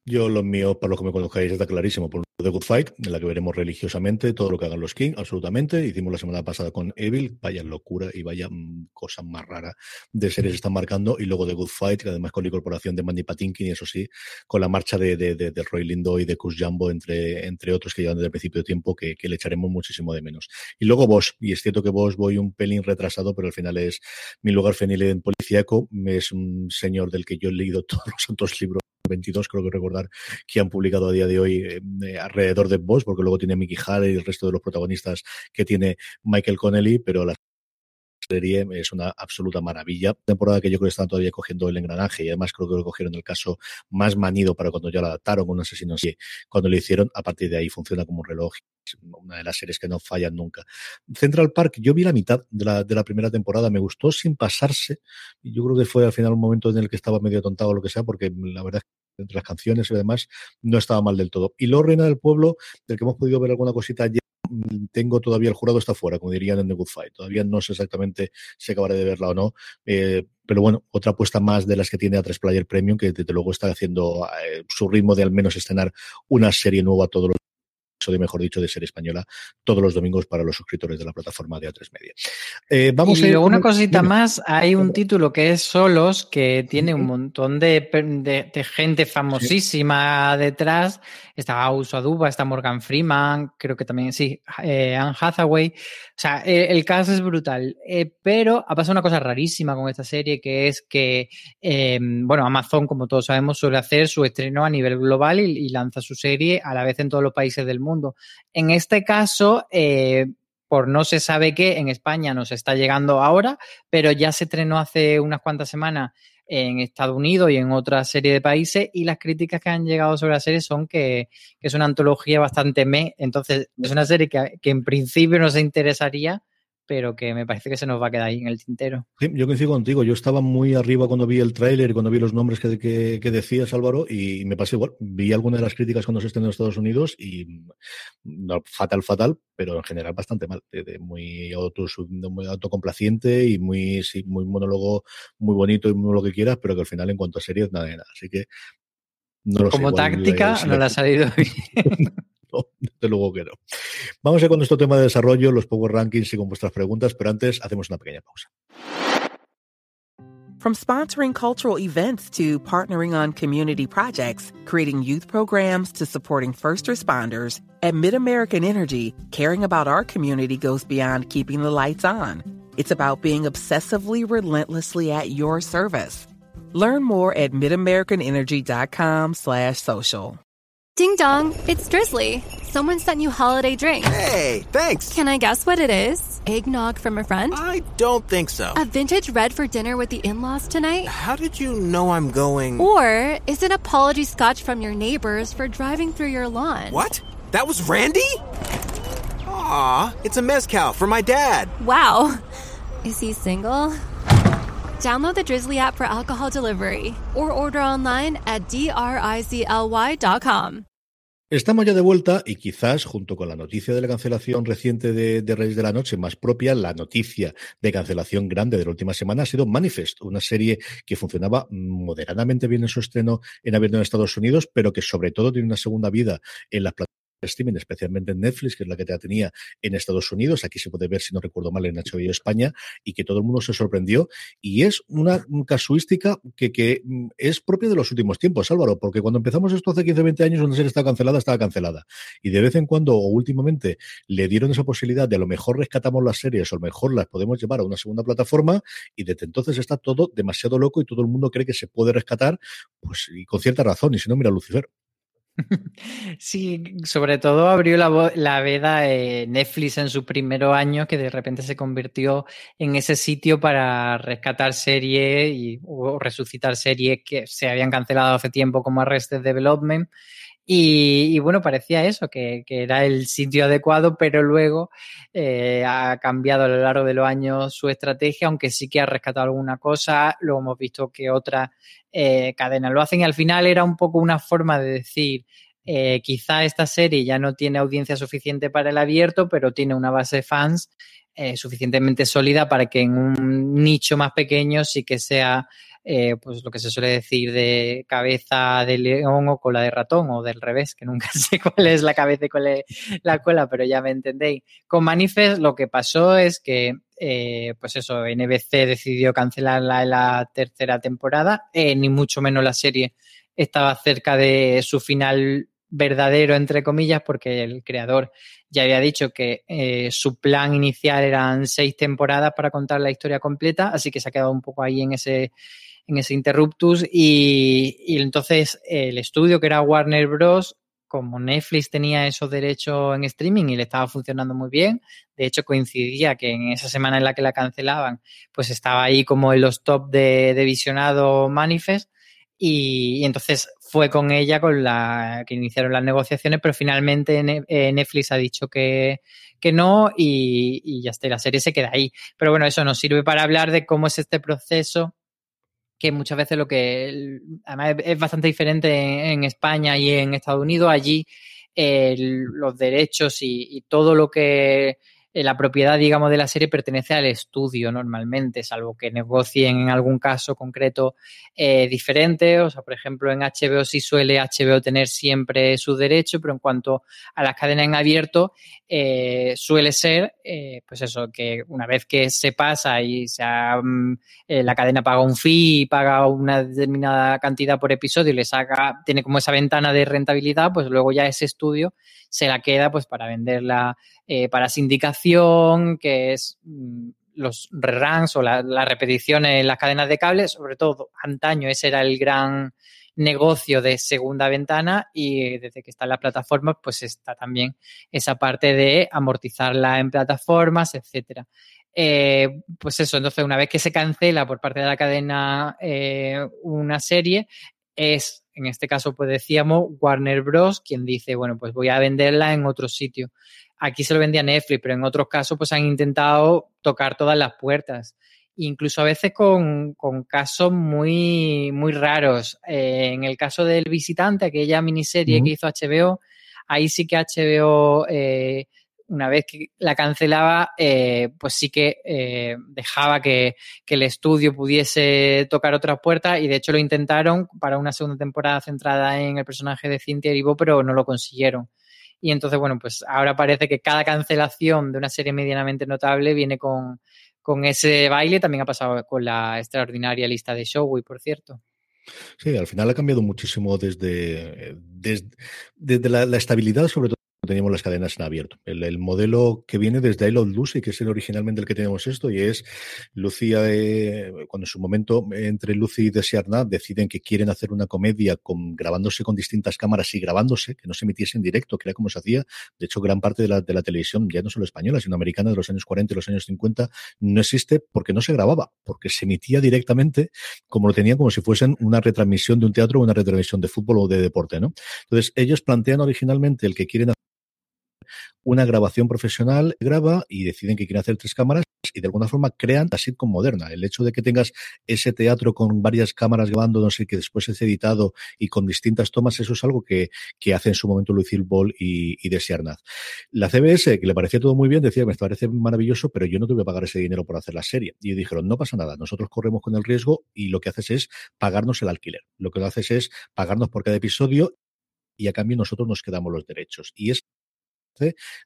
Yo, los míos, para los que me conozcáis, está clarísimo. The Good Fight, en la que veremos religiosamente todo lo que hagan los King, absolutamente. Hicimos la semana pasada con Evil, vaya locura y vaya mm, cosa más rara de series están marcando. Y luego The Good Fight, que además con la incorporación de Mandy Patinkin y eso sí, con la marcha de, de, de, Roy Lindo y de Cus Jumbo, entre, entre otros que llevan desde el principio de tiempo, que, que le echaremos muchísimo de menos. Y luego vos, y es cierto que vos voy un pelín retrasado, pero al final es mi lugar fenil en policíaco. Es un señor del que yo he leído todos los santos libros 22, creo que recordar, que han publicado a día de hoy eh, alrededor de Boss, porque luego tiene Mickey Hare y el resto de los protagonistas que tiene Michael Connelly, pero la serie es una absoluta maravilla. Temporada que yo creo que están todavía cogiendo el engranaje y además creo que lo cogieron el caso más manido para cuando ya lo adaptaron un asesino así. Cuando lo hicieron, a partir de ahí funciona como un reloj. Una de las series que no fallan nunca. Central Park, yo vi la mitad de la, de la primera temporada, me gustó sin pasarse. Yo creo que fue al final un momento en el que estaba medio tontado o lo que sea, porque la verdad es que entre las canciones y demás no estaba mal del todo. Y luego Reina del Pueblo, del que hemos podido ver alguna cosita ayer, tengo todavía el jurado está fuera, como dirían en The Good Fight. Todavía no sé exactamente si acabaré de verla o no. Eh, pero bueno, otra apuesta más de las que tiene A3 Player Premium, que desde luego está haciendo eh, su ritmo de al menos estrenar una serie nueva todos los de mejor dicho, de ser española todos los domingos para los suscriptores de la plataforma de A3 Media. Eh, vamos y a ir luego una con- cosita Dime. más, hay un título que es Solos, que tiene un montón de, de- de gente famosísima detrás. Está Uso Aduba, está Morgan Freeman, creo que también, sí, eh, Anne Hathaway. O sea, eh, el caso es brutal. Pero ha pasado una cosa rarísima con esta serie, que es que, eh, bueno, Amazon, como todos sabemos, suele hacer su estreno a nivel global y, y lanza su serie a la vez en todos los países del mundo. En este caso, eh, por no se sabe qué, en España nos está llegando ahora, pero ya se estrenó hace unas cuantas semanas en Estados Unidos y en otra serie de países y las críticas que han llegado sobre la serie son que, que es una antología bastante me, entonces es una serie que, que en principio nos interesaría, pero que me parece que se nos va a quedar ahí en el tintero. Sí, yo coincido contigo. Yo estaba muy arriba cuando vi el tráiler, cuando vi los nombres que, que, decías, Álvaro, y me pasé igual. Vi algunas de las críticas cuando se estrenó en Estados Unidos y no, fatal, fatal, pero en general bastante mal. Muy, auto, muy autocomplaciente y muy, sí, muy monólogo, muy bonito y muy lo que quieras, pero que al final en cuanto a series, nada de nada. Así que no lo Como táctica, no le ha salido bien. No, luego que no. Vamos a con nuestro tema de desarrollo, los Power Rankings y con vuestras preguntas, pero antes hacemos una pequeña pausa. From sponsoring cultural events to partnering on community projects, creating youth programs to supporting first responders, at MidAmerican Energy, caring about our community goes beyond keeping the lights on. It's about being obsessively relentlessly at your service. Learn more at midamericanenergy.com slash social. Ding dong, it's Drizzly. Someone sent you holiday drink. Hey, thanks. Can I guess what it is? Eggnog from a friend? I don't think so. A vintage red for dinner with the in-laws tonight? How did you know I'm going? Or is it apology scotch from your neighbors for driving through your lawn? What? That was Randy? Aw, it's a mezcal for my dad. Wow. Is he single? Download the Drizzly app for alcohol delivery or order online at drizly.com. Estamos ya de vuelta y quizás, junto con la noticia de la cancelación reciente de, de, Reyes de la Noche, más propia, la noticia de cancelación grande de la última semana ha sido Manifest, una serie que funcionaba moderadamente bien en su estreno en abierto en Estados Unidos, pero que sobre todo tiene una segunda vida en las plataformas streaming, especialmente en Netflix, que es la que te tenía en Estados Unidos. Aquí se puede ver, si no recuerdo mal, en HBO España, y que todo el mundo se sorprendió. Y es una casuística que, que mm, es propia de los últimos tiempos, Álvaro, porque cuando empezamos esto hace 15, 20 años, una serie estaba cancelada, estaba cancelada. Y de vez en cuando, o últimamente, le dieron esa posibilidad de a lo mejor rescatamos las series, o a lo mejor las podemos llevar a una segunda plataforma, y desde entonces está todo demasiado loco y todo el mundo cree que se puede rescatar, pues, y con cierta razón. Y si no, mira Lucifer. Sí, sobre todo abrió la, la veda Netflix en su primer año, que de repente se convirtió en ese sitio para rescatar series y, o resucitar series que se habían cancelado hace tiempo, como Arrested Development. Y, bueno, parecía eso, que, era el sitio adecuado, pero luego eh, ha cambiado a lo largo de los años su estrategia, aunque sí que ha rescatado alguna cosa. Luego hemos visto que otras eh, cadenas lo hacen y al final era un poco una forma de decir, eh, quizá esta serie ya no tiene audiencia suficiente para el abierto, pero tiene una base de fans suficientemente sólida para que en un nicho más pequeño sí que sea eh, pues lo que se suele decir de cabeza de león o cola de ratón o del revés, que nunca sé cuál es la cabeza y cuál es la cola, pero ya me entendéis. Con Manifest lo que pasó es que, eh, pues eso, NBC decidió cancelarla en la tercera temporada, eh, ni mucho menos la serie estaba cerca de su final verdadero, entre comillas, porque el creador ya había dicho que su plan inicial eran seis temporadas para contar la historia completa, así que se ha quedado un poco ahí en ese, en ese interruptus y, entonces el estudio que era Warner Bros como Netflix tenía esos derechos en streaming y le estaba funcionando muy bien, de hecho coincidía que en esa semana en la que la cancelaban, pues estaba ahí como en los top de, visionado Manifest y, entonces fue con ella con la que iniciaron las negociaciones, pero finalmente eh, Netflix ha dicho que, que no y, y ya está, la serie se queda ahí. Pero bueno, eso nos sirve para hablar de cómo es este proceso que muchas veces lo que, además es bastante diferente en, España y en Estados Unidos, allí los derechos y, todo lo que eh, la propiedad, digamos, de la serie pertenece al estudio normalmente, salvo que negocien en algún caso concreto eh, diferente. O sea, por ejemplo, en HBO sí suele HBO tener siempre su derecho, pero en cuanto a las cadenas en abierto, eh, suele ser, pues eso, que una vez que se pasa y se mm, la cadena paga un fee y paga una determinada cantidad por episodio y le saca, tiene como esa ventana de rentabilidad, pues luego ya ese estudio se la queda pues para venderla eh, para sindicación, que es mm, los reruns o las la repeticiones en las cadenas de cable, sobre todo antaño ese era el gran negocio de segunda ventana y desde que están las plataformas pues está también esa parte de amortizarla en plataformas, etcétera. Eh, pues eso, entonces una vez que se cancela por parte de la cadena eh, una serie, es, en este caso, pues decíamos, Warner Bros. quien dice, bueno, pues voy a venderla en otro sitio. Aquí se lo vendía Netflix, pero en otros casos pues han intentado tocar todas las puertas. Incluso a veces con, con casos muy, muy raros. Eh, en el caso del visitante, aquella miniserie que hizo HBO, ahí sí que HBO eh, una vez que la cancelaba, eh, pues sí que eh, dejaba que, el estudio pudiese tocar otras puertas y de hecho lo intentaron para una segunda temporada centrada en el personaje de Cynthia Erivo, pero no lo consiguieron. Y entonces, bueno, pues ahora parece que cada cancelación de una serie medianamente notable viene con, ese baile. También ha pasado con la extraordinaria lista de Showway, por cierto. Sí, al final ha cambiado muchísimo desde, desde, la, la, estabilidad, sobre todo teníamos las cadenas en abierto. El, modelo que viene desde I Love Lucy, que es el originalmente el que tenemos esto, y es Lucía, eh, cuando en su momento entre Lucy y Desiarnat deciden que quieren hacer una comedia grabándose con distintas cámaras y grabándose, que no se emitiese en directo, que era como se hacía. De hecho, gran parte de la, de la televisión, ya no solo española, sino americana de los años 40 y los años 50, no existe porque no se grababa, porque se emitía directamente como lo tenían como si fuesen una retransmisión de un teatro o una retransmisión de fútbol o de deporte, ¿no? Entonces, ellos plantean originalmente el que quieren hacer una grabación profesional, graba y deciden que quieren hacer tres cámaras y de alguna forma crean la sitcom moderna. El hecho de que tengas ese teatro con varias cámaras grabando, no sé, que después es editado y con distintas tomas, eso es algo que, que hace en su momento Lucille Ball y, y Desiarnaz. La CBS, que le parecía todo muy bien, decía, me parece maravilloso, pero yo no te voy a pagar ese dinero por hacer la serie. Y dijeron, no pasa nada, nosotros corremos con el riesgo y lo que haces es pagarnos el alquiler. Lo que haces es pagarnos por cada episodio y a cambio nosotros nos quedamos los derechos. Y es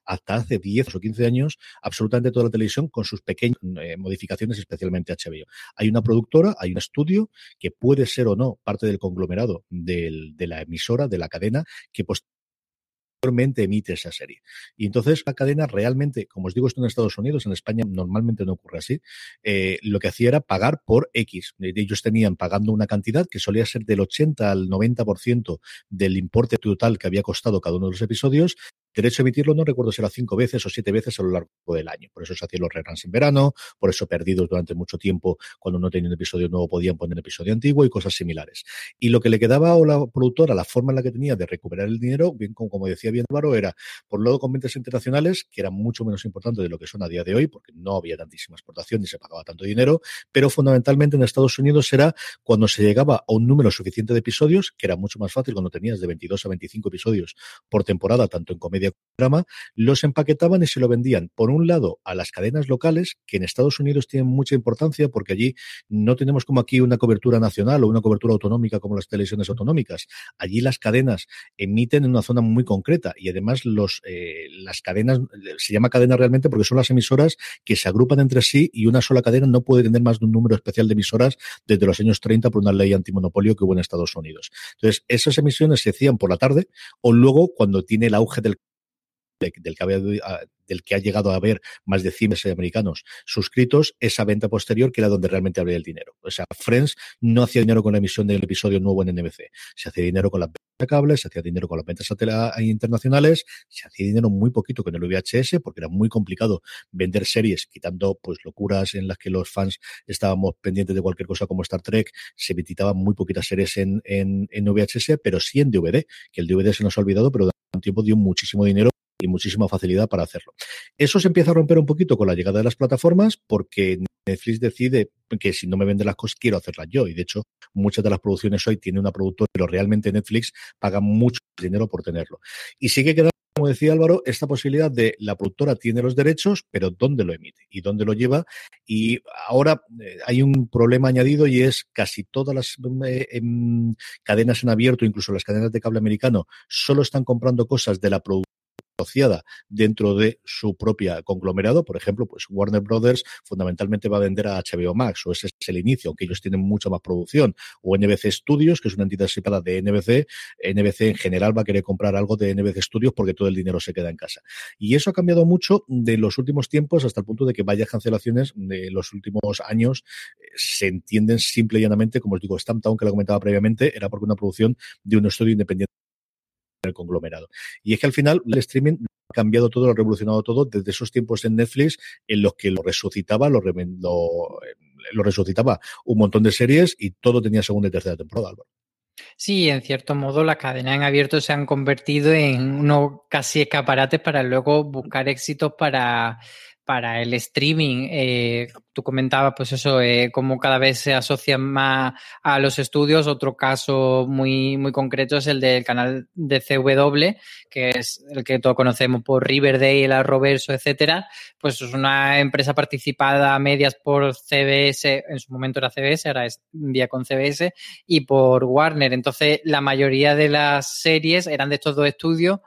hasta hace 10 o 15 años absolutamente toda la televisión con sus pequeñas eh, modificaciones, especialmente HBO. Hay una productora, hay un estudio que puede ser o no parte del conglomerado de la emisora, de la cadena, que posteriormente emite esa serie. Y entonces la cadena realmente, como os digo, esto en Estados Unidos, en España normalmente no ocurre así, eh, lo que hacía era pagar por X. Ellos tenían pagando una cantidad que solía ser del 80 al 90% del importe total que había costado cada uno de los episodios derecho a emitirlo no recuerdo si era cinco veces o siete veces a lo largo del año. Por eso se hacían los reruns en verano, por eso perdidos durante mucho tiempo, cuando no tenían un episodio nuevo podían poner episodio antiguo y cosas similares. Y lo que le quedaba a la productora, la forma en la que tenía de recuperar el dinero, bien como, decía bien Álvaro, era por un lado con ventas internacionales, que eran mucho menos importantes de lo que son a día de hoy, porque no había tantísima exportación ni se pagaba tanto dinero, pero fundamentalmente en Estados Unidos era cuando se llegaba a un número suficiente de episodios, que era mucho más fácil cuando tenías de 22 a 25 episodios por temporada, tanto en comedia programa, los empaquetaban y se lo vendían, por un lado, a las cadenas locales, que en Estados Unidos tienen mucha importancia porque allí no tenemos como aquí una cobertura nacional o una cobertura autonómica como las televisiones autonómicas. Allí las cadenas emiten en una zona muy concreta y además los, eh, las cadenas, se llama cadena realmente porque son las emisoras que se agrupan entre sí y una sola cadena no puede tener más de un número especial de emisoras desde los años 30 por una ley antimonopolio que hubo en Estados Unidos. Entonces, esas emisiones se hacían por la tarde o luego cuando tiene el auge del del que, ah, del que ha llegado a haber más de 100 americanos suscritos, esa venta posterior que era donde realmente había el dinero. O sea, Friends no hacía dinero con la emisión del episodio nuevo en NBC. Se hacía dinero con la venta cable, se hacía dinero con las ventas internacionales, se hacía dinero muy poquito con el VHS porque era muy complicado vender series, quitando pues locuras en las que los fans estábamos pendientes de cualquier cosa como Star Trek, se editaban muy poquitas series en, en, VHS, pero sí en DVD, que el DVD se nos ha olvidado, pero un tiempo dio muchísimo dinero y muchísima facilidad para hacerlo. Eso se empieza a romper un poquito con la llegada de las plataformas porque Netflix decide que si no me venden las cosas, quiero hacerlas yo. Y de hecho, muchas de las producciones hoy tienen una productora, pero realmente Netflix paga mucho dinero por tenerlo. Y sigue quedando como decía Álvaro, esta posibilidad de la productora tiene los derechos, pero ¿dónde lo emite? ¿Y dónde lo lleva? Y ahora eh, hay un problema añadido y es casi todas las eh, em, cadenas en abierto, incluso las cadenas de cable americano, solo están comprando cosas de la productora asociada dentro de su propia conglomerado. Por ejemplo, pues Warner Brothers fundamentalmente va a vender a HBO Max, o ese es el inicio, aunque ellos tienen mucha más producción. O NBC Studios, que es una entidad separada de NBC. NBC en general va a querer comprar algo de NBC Studios porque todo el dinero se queda en casa. Y eso ha cambiado mucho de los últimos tiempos hasta el punto de que varias cancelaciones de los últimos años eh, se entienden simple y llanamente, como os digo, Stamptown, que lo comentaba previamente, era porque una producción de un estudio independiente el conglomerado. Y es que al final el streaming ha cambiado todo, lo ha revolucionado todo desde esos tiempos en Netflix en los que lo resucitaba, lo, lo, resucitaba un montón de series y todo tenía segunda y tercera temporada, Álvaro. Sí, en cierto modo las cadenas en abierto se han convertido en unos casi escaparates para luego buscar éxitos para para el streaming, eh, tú comentabas, pues eso, eh, cómo cada vez se asocian más a los estudios. Otro caso muy, muy concreto es el del canal de CW, que es el que todos conocemos por Riverdale, la Roverso, etcétera. Pues es una empresa participada a medias por CBS, en su momento era CBS, ahora es vía con CBS, y por Warner. Entonces, la mayoría de las series eran de estos dos estudios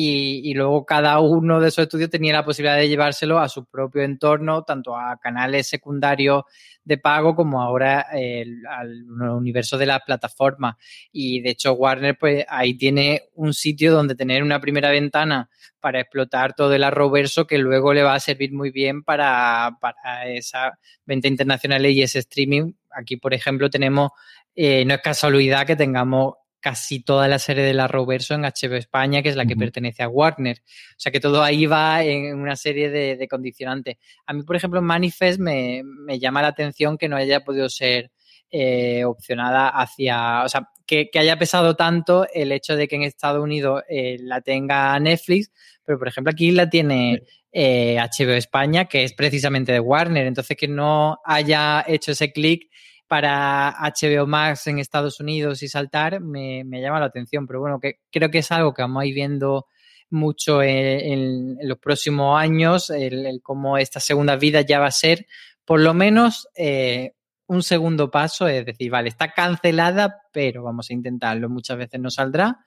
y, luego cada uno de esos estudios tenía la posibilidad de llevárselo a su propio entorno, tanto a canales secundarios de pago como ahora al universo de la plataforma. Y de hecho Warner pues ahí tiene un sitio donde tener una primera ventana para explotar todo el arroverso que luego le va a servir muy bien para, para esa venta internacional y ese streaming. Aquí, por ejemplo, tenemos, eh, no es casualidad que tengamos casi toda la serie de la Roverso en HBO España, que es la que pertenece a Warner. O sea que todo ahí va en una serie de, condicionantes. A mí, por ejemplo, Manifest me, llama la atención que no haya podido ser eh, opcionada hacia, o sea, que, haya pesado tanto el hecho de que en Estados Unidos eh, la tenga Netflix, pero por ejemplo aquí la tiene HBO eh, España, que es precisamente de Warner, entonces que no haya hecho ese clic para HBO Max en Estados Unidos y saltar me, llama la atención, pero bueno, que creo que es algo que vamos a ir viendo mucho en, los próximos años, el, cómo esta segunda vida ya va a ser por lo menos eh, un segundo paso, es decir, vale, está cancelada, pero vamos a intentarlo, muchas veces no saldrá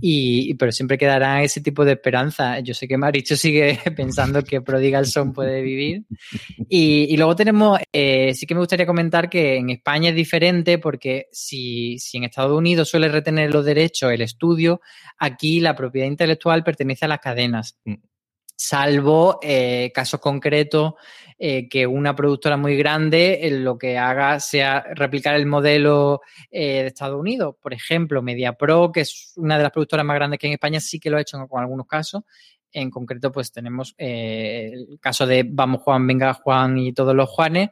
y, pero siempre quedará ese tipo de esperanza. Yo sé que Maricho sigue pensando que Prodigal Son puede vivir. Y, luego tenemos, eh, sí que me gustaría comentar que en España es diferente porque si, si en Estados Unidos suele retener los derechos el estudio, aquí la propiedad intelectual pertenece a las cadenas. Mm salvo eh, casos concretos eh, que una productora muy grande eh, lo que haga sea replicar el modelo eh, de Estados Unidos. Por ejemplo, MediaPro, que es una de las productoras más grandes que en España, sí que lo ha hecho con algunos casos. En concreto, pues tenemos el caso de Vamos Juan, Venga Juan y todos los Juanes.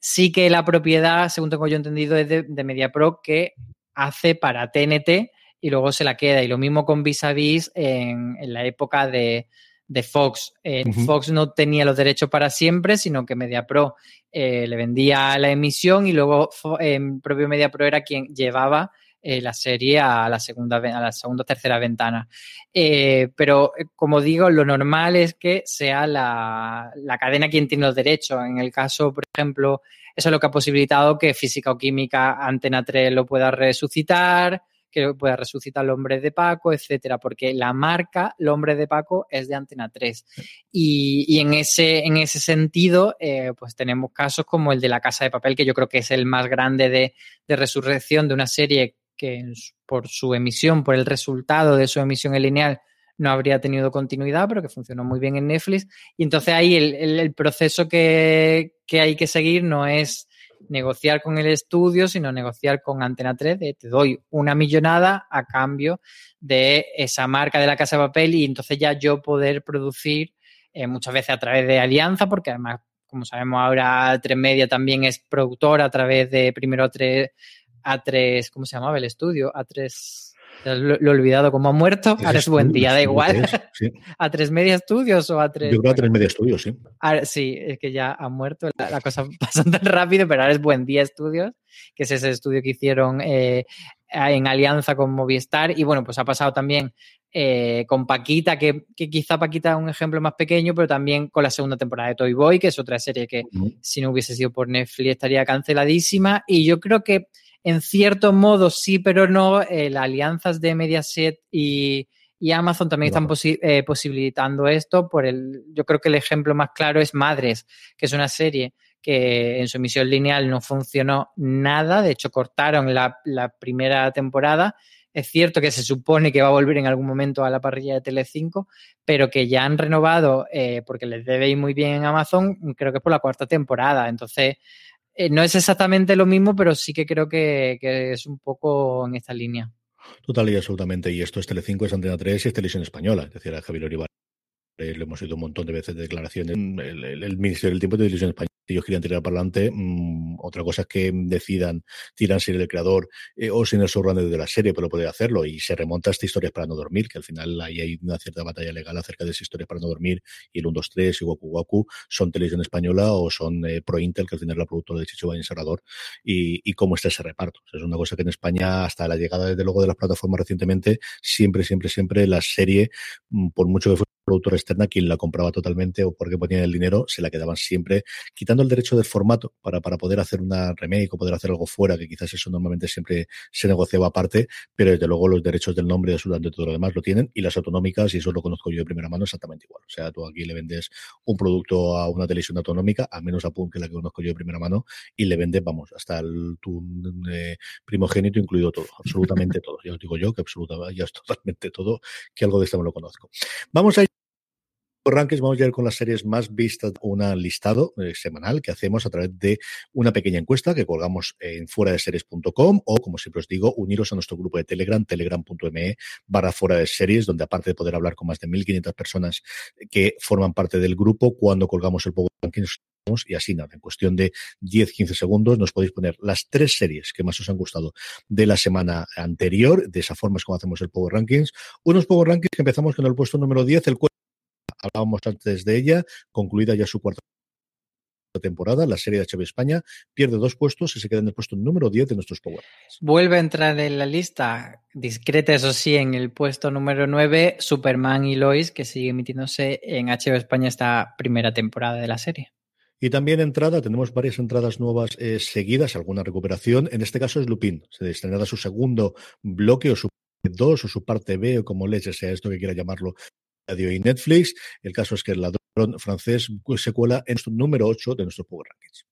Sí que la propiedad, según tengo yo entendido, es de, de MediaPro que hace para TNT y luego se la queda. Y lo mismo con Vis a Vis en la época de, de Fox. Eh, Fox no tenía los derechos para siempre, sino que MediaPro eh, le vendía la emisión y luego eh, propio MediaPro era quien llevaba eh, la serie a la segunda a la segunda o tercera ventana. pero como digo, lo normal es que sea la, la, cadena quien tiene los derechos. En el caso, por ejemplo, eso es lo que ha posibilitado que Física o Química Antena 3 lo pueda resucitar que pueda resucitar el hombre de Paco, etcétera, porque la marca el hombre de Paco es de Antena 3. Y, en, ese, en ese sentido, eh, pues tenemos casos como el de La Casa de Papel, que yo creo que es el más grande de, resurrección de una serie que por su emisión, por el resultado de su emisión en lineal, no habría tenido continuidad, pero que funcionó muy bien en Netflix. Y entonces ahí el, proceso que, que, hay que seguir no es negociar con el estudio, sino negociar con Antena 3 de te doy una millonada a cambio de esa marca de la casa de papel y entonces ya yo poder producir eh, muchas veces a través de alianza, porque además, como sabemos ahora, Tres Media también es productora a través de primero A3, A3 ¿cómo se llamaba el estudio? A3 lo, he olvidado como ha muerto. Ahora es buen día, da igual. ¿A tres media estudios o a tres? Yo creo a tres media estudios, sí. sí, es que ya ha muerto. La, cosa pasa tan rápido, pero ahora es buen día estudios, que es ese estudio que hicieron eh, en alianza con Movistar. Y bueno, pues ha pasado también eh, con Paquita, que, quizá Paquita es un ejemplo más pequeño, pero también con la segunda temporada de Toy Boy, que es otra serie que si no hubiese sido por Netflix estaría canceladísima. Y yo creo que en cierto modo sí, pero no. Eh, las alianzas de Mediaset y, Amazon también están eh, posibilitando esto. Por el, yo creo que el ejemplo más claro es Madres, que es una serie que en su emisión lineal no funcionó nada. De hecho, cortaron la, primera temporada. Es cierto que se supone que va a volver en algún momento a la parrilla de Telecinco, pero que ya han renovado eh, porque les debe ir muy bien en Amazon, creo que es por la cuarta temporada. Entonces, eh, no es exactamente lo mismo, pero sí que creo que, es un poco en esta línea. Total y absolutamente. Y esto es Telecinco, es Antena 3 y es Televisión Española. Es decir, a Javier Olivares le hemos oído un montón de veces de declaraciones. El, el, Ministerio del Tiempo de Televisión Española ellos querían tirar para adelante. Mm, otra cosa es que decidan tirar sin el creador eh, o sin el showrunner de la serie, pero puede hacerlo. Y se remonta a esta historias para no dormir, que al final ahí hay una cierta batalla legal acerca de esas historias para no dormir. Y el 1, 2, 3 y Goku Goku son televisión española o son eh, Pro Intel, que al final es la productora de Chicho Valle Serrador. Y, y cómo está ese reparto. es una cosa que en España, hasta la llegada desde luego de las plataformas recientemente, siempre, siempre, siempre la serie, mm, por mucho que fuera productora externa quien la compraba totalmente o porque ponían el dinero, se la quedaban siempre quitando el derecho del formato para, para poder hacer una remake o poder hacer algo fuera, que quizás eso normalmente siempre se negociaba aparte, pero desde luego los derechos del nombre, de absolutamente todo lo demás lo tienen y las autonómicas, y eso lo conozco yo de primera mano, exactamente igual. O sea, tú aquí le vendes un producto a una televisión autonómica, a menos a PUN que la que conozco yo de primera mano, y le vendes, vamos, hasta el tu eh, primogénito incluido todo, absolutamente todo. Ya os digo yo que absolutamente, ya es totalmente todo, que algo de esto me lo conozco. Vamos a rankings vamos a ir con las series más vistas, un listado eh, semanal que hacemos a través de una pequeña encuesta que colgamos en fuera de series.com o, como siempre os digo, uniros a nuestro grupo de Telegram, telegram.me barra fuera de series, donde aparte de poder hablar con más de 1.500 personas que forman parte del grupo, cuando colgamos el Power Rankings y así nada, en cuestión de 10-15 segundos nos podéis poner las tres series que más os han gustado de la semana anterior, de esa forma es como hacemos el Power Rankings, unos Power Rankings que empezamos con el puesto número 10, el cual hablábamos antes de ella, concluida ya su cuarta temporada, la serie de HBO España, pierde dos puestos y se queda en el puesto número 10 de nuestros Power. Vuelve a entrar en la lista, discreta eso sí, en el puesto número 9, Superman y Lois, que sigue emitiéndose en HBO España esta primera temporada de la serie. Y también entrada, tenemos varias entradas nuevas eh, seguidas, alguna recuperación. En este caso es Lupin. Se estrenará su segundo bloque o su 2 o su parte B o como leche sea esto que quiera llamarlo Radio y Netflix. El caso es que el ladrón francés se cuela en su número 8 de nuestros Power Rankings.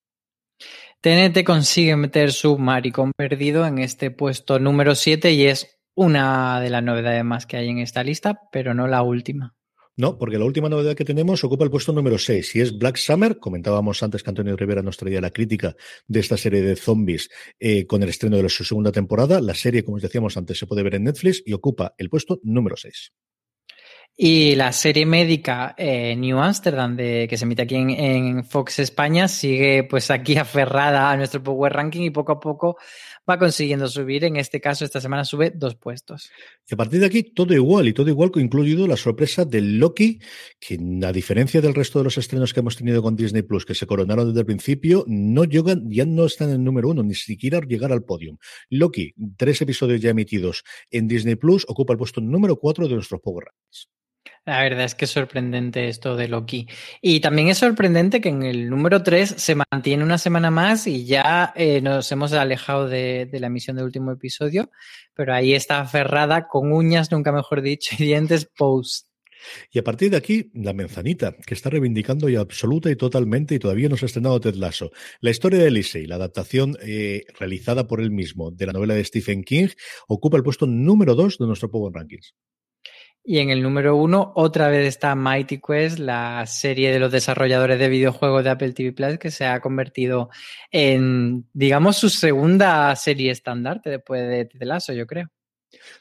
TNT consigue meter su maricón perdido en este puesto número 7 y es una de las novedades más que hay en esta lista, pero no la última. No, porque la última novedad que tenemos ocupa el puesto número 6 y es Black Summer. Comentábamos antes que Antonio Rivera nos traía la crítica de esta serie de zombies eh, con el estreno de su segunda temporada. La serie, como os decíamos antes, se puede ver en Netflix y ocupa el puesto número 6. Y la serie médica eh, New Amsterdam, de, que se emite aquí en, Fox España, sigue pues aquí aferrada a nuestro Power Ranking y poco a poco va consiguiendo subir. En este caso, esta semana sube dos puestos. Y a partir de aquí, todo igual, y todo igual, incluido la sorpresa del Loki, que a diferencia del resto de los estrenos que hemos tenido con Disney Plus, que se coronaron desde el principio, no llegan, ya no están en el número uno, ni siquiera llegar al podio. Loki, tres episodios ya emitidos en Disney Plus, ocupa el puesto número cuatro de nuestros Power Rankings. La verdad es que es sorprendente esto de Loki. Y también es sorprendente que en el número 3 se mantiene una semana más y ya eh, nos hemos alejado de, la emisión del último episodio, pero ahí está aferrada con uñas, nunca mejor dicho, y dientes post. Y a partir de aquí, la manzanita, que está reivindicando ya absoluta y totalmente, y todavía no se ha estrenado Ted Lasso. La historia de Elisei, la adaptación eh, realizada por él mismo de la novela de Stephen King, ocupa el puesto número 2 de nuestro Power Rankings. Y en el número uno, otra vez está Mighty Quest, la serie de los desarrolladores de videojuegos de Apple TV Plus, que se ha convertido en, digamos, su segunda serie estandarte después de The Lasso, yo creo.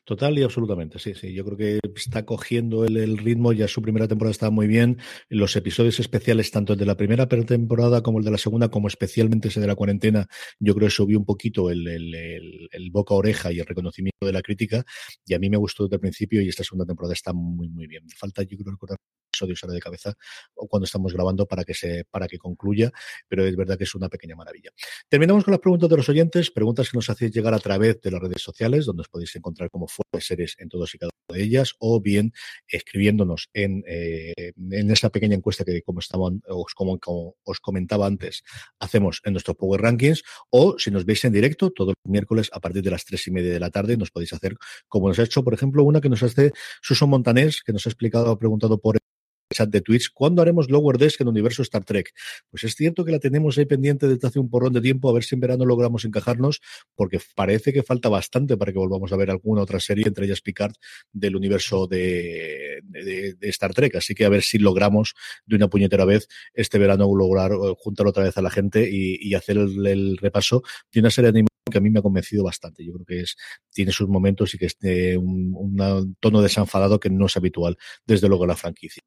Total y absolutamente, sí, sí. Yo creo que está cogiendo el, ritmo, ya su primera temporada estaba muy bien. Los episodios especiales, tanto el de la primera temporada como el de la segunda, como especialmente ese de la cuarentena, yo creo que subió un poquito el, boca a oreja y el reconocimiento de la crítica. Y a mí me gustó desde el principio y esta segunda temporada está muy, muy bien. Falta, yo creo, recordar episodios ahora de cabeza o cuando estamos grabando para que se para que concluya, pero es verdad que es una pequeña maravilla. Terminamos con las preguntas de los oyentes, preguntas que nos hacéis llegar a través de las redes sociales, donde os podéis encontrar como fuera de series en todos y cada una de ellas, o bien escribiéndonos en, eh, en esa pequeña encuesta que como, estaba, os, como, como, os comentaba antes, hacemos en nuestros Power Rankings, o si nos veis en directo, todos los miércoles a partir de las tres y media de la tarde, nos podéis hacer, como nos ha hecho, por ejemplo, una que nos hace Susan Montanés, que nos ha explicado, ha preguntado por chat de Twitch, ¿cuándo haremos Lower Desk en Universo Star Trek? Pues es cierto que la tenemos ahí pendiente desde hace un porrón de tiempo, a ver si en verano logramos encajarnos, porque parece que falta bastante para que volvamos a ver alguna otra serie, entre ellas Picard, del universo de, Star Trek. Así que a ver si logramos de una puñetera vez este verano lograr eh, juntar otra vez a la gente y, hacer el, repaso de una serie de que a mí me ha convencido bastante. Yo creo que es, tiene sus momentos y que es de un, tono desenfadado que no es habitual, desde luego, la franquicia.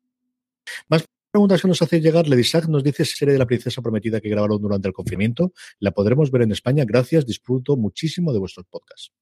Más preguntas que nos hace llegar, Lady Sack nos dice serie de la princesa prometida que grabaron durante el confinamiento. La podremos ver en España. Gracias, disfruto muchísimo de vuestros podcasts.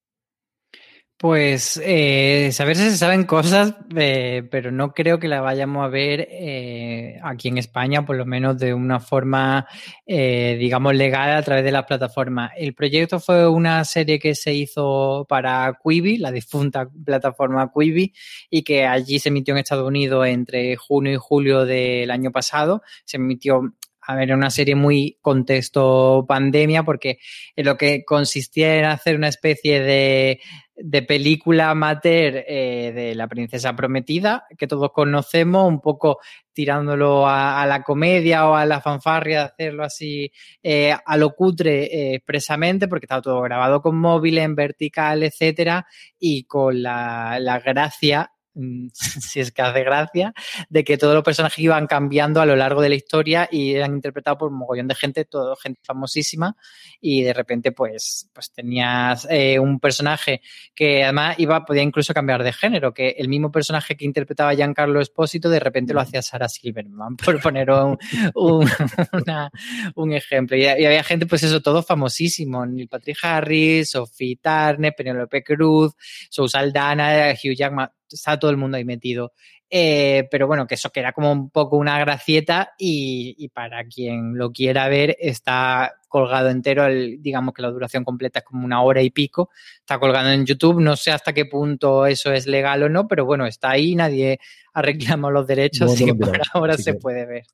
Pues eh, saber si se saben cosas, eh, pero no creo que la vayamos a ver eh, aquí en España, por lo menos de una forma, eh, digamos, legal a través de la plataforma. El proyecto fue una serie que se hizo para Quibi, la difunta plataforma Quibi, y que allí se emitió en Estados Unidos entre junio y julio del año pasado. Se emitió a ver, una serie muy contexto pandemia, porque lo que consistía en hacer una especie de, de película amateur eh, de la princesa prometida, que todos conocemos, un poco tirándolo a, la comedia o a la fanfarria, de hacerlo así eh, a lo cutre eh, expresamente, porque estaba todo grabado con móvil, en vertical, etcétera, y con la, la gracia si es que hace gracia, de que todos los personajes iban cambiando a lo largo de la historia y eran interpretados por un mogollón de gente, todo gente famosísima, y de repente pues, pues tenías eh, un personaje que además iba, podía incluso cambiar de género, que el mismo personaje que interpretaba Giancarlo Espósito de repente lo hacía Sarah Silverman, por poner un, un, una, un ejemplo. Y, y, había gente, pues eso, todo famosísimo, Neil Patrick Harris, Sophie Turner, Penelope Cruz, Sou Saldana, Hugh Jackman, está todo el mundo ahí metido. Eh, pero bueno, que eso que era como un poco una gracieta y, y, para quien lo quiera ver está colgado entero, el, digamos que la duración completa es como una hora y pico, está colgado en YouTube, no sé hasta qué punto eso es legal o no, pero bueno, está ahí, nadie ha reclamado los derechos, no, así que por ahora sí, se puede ver.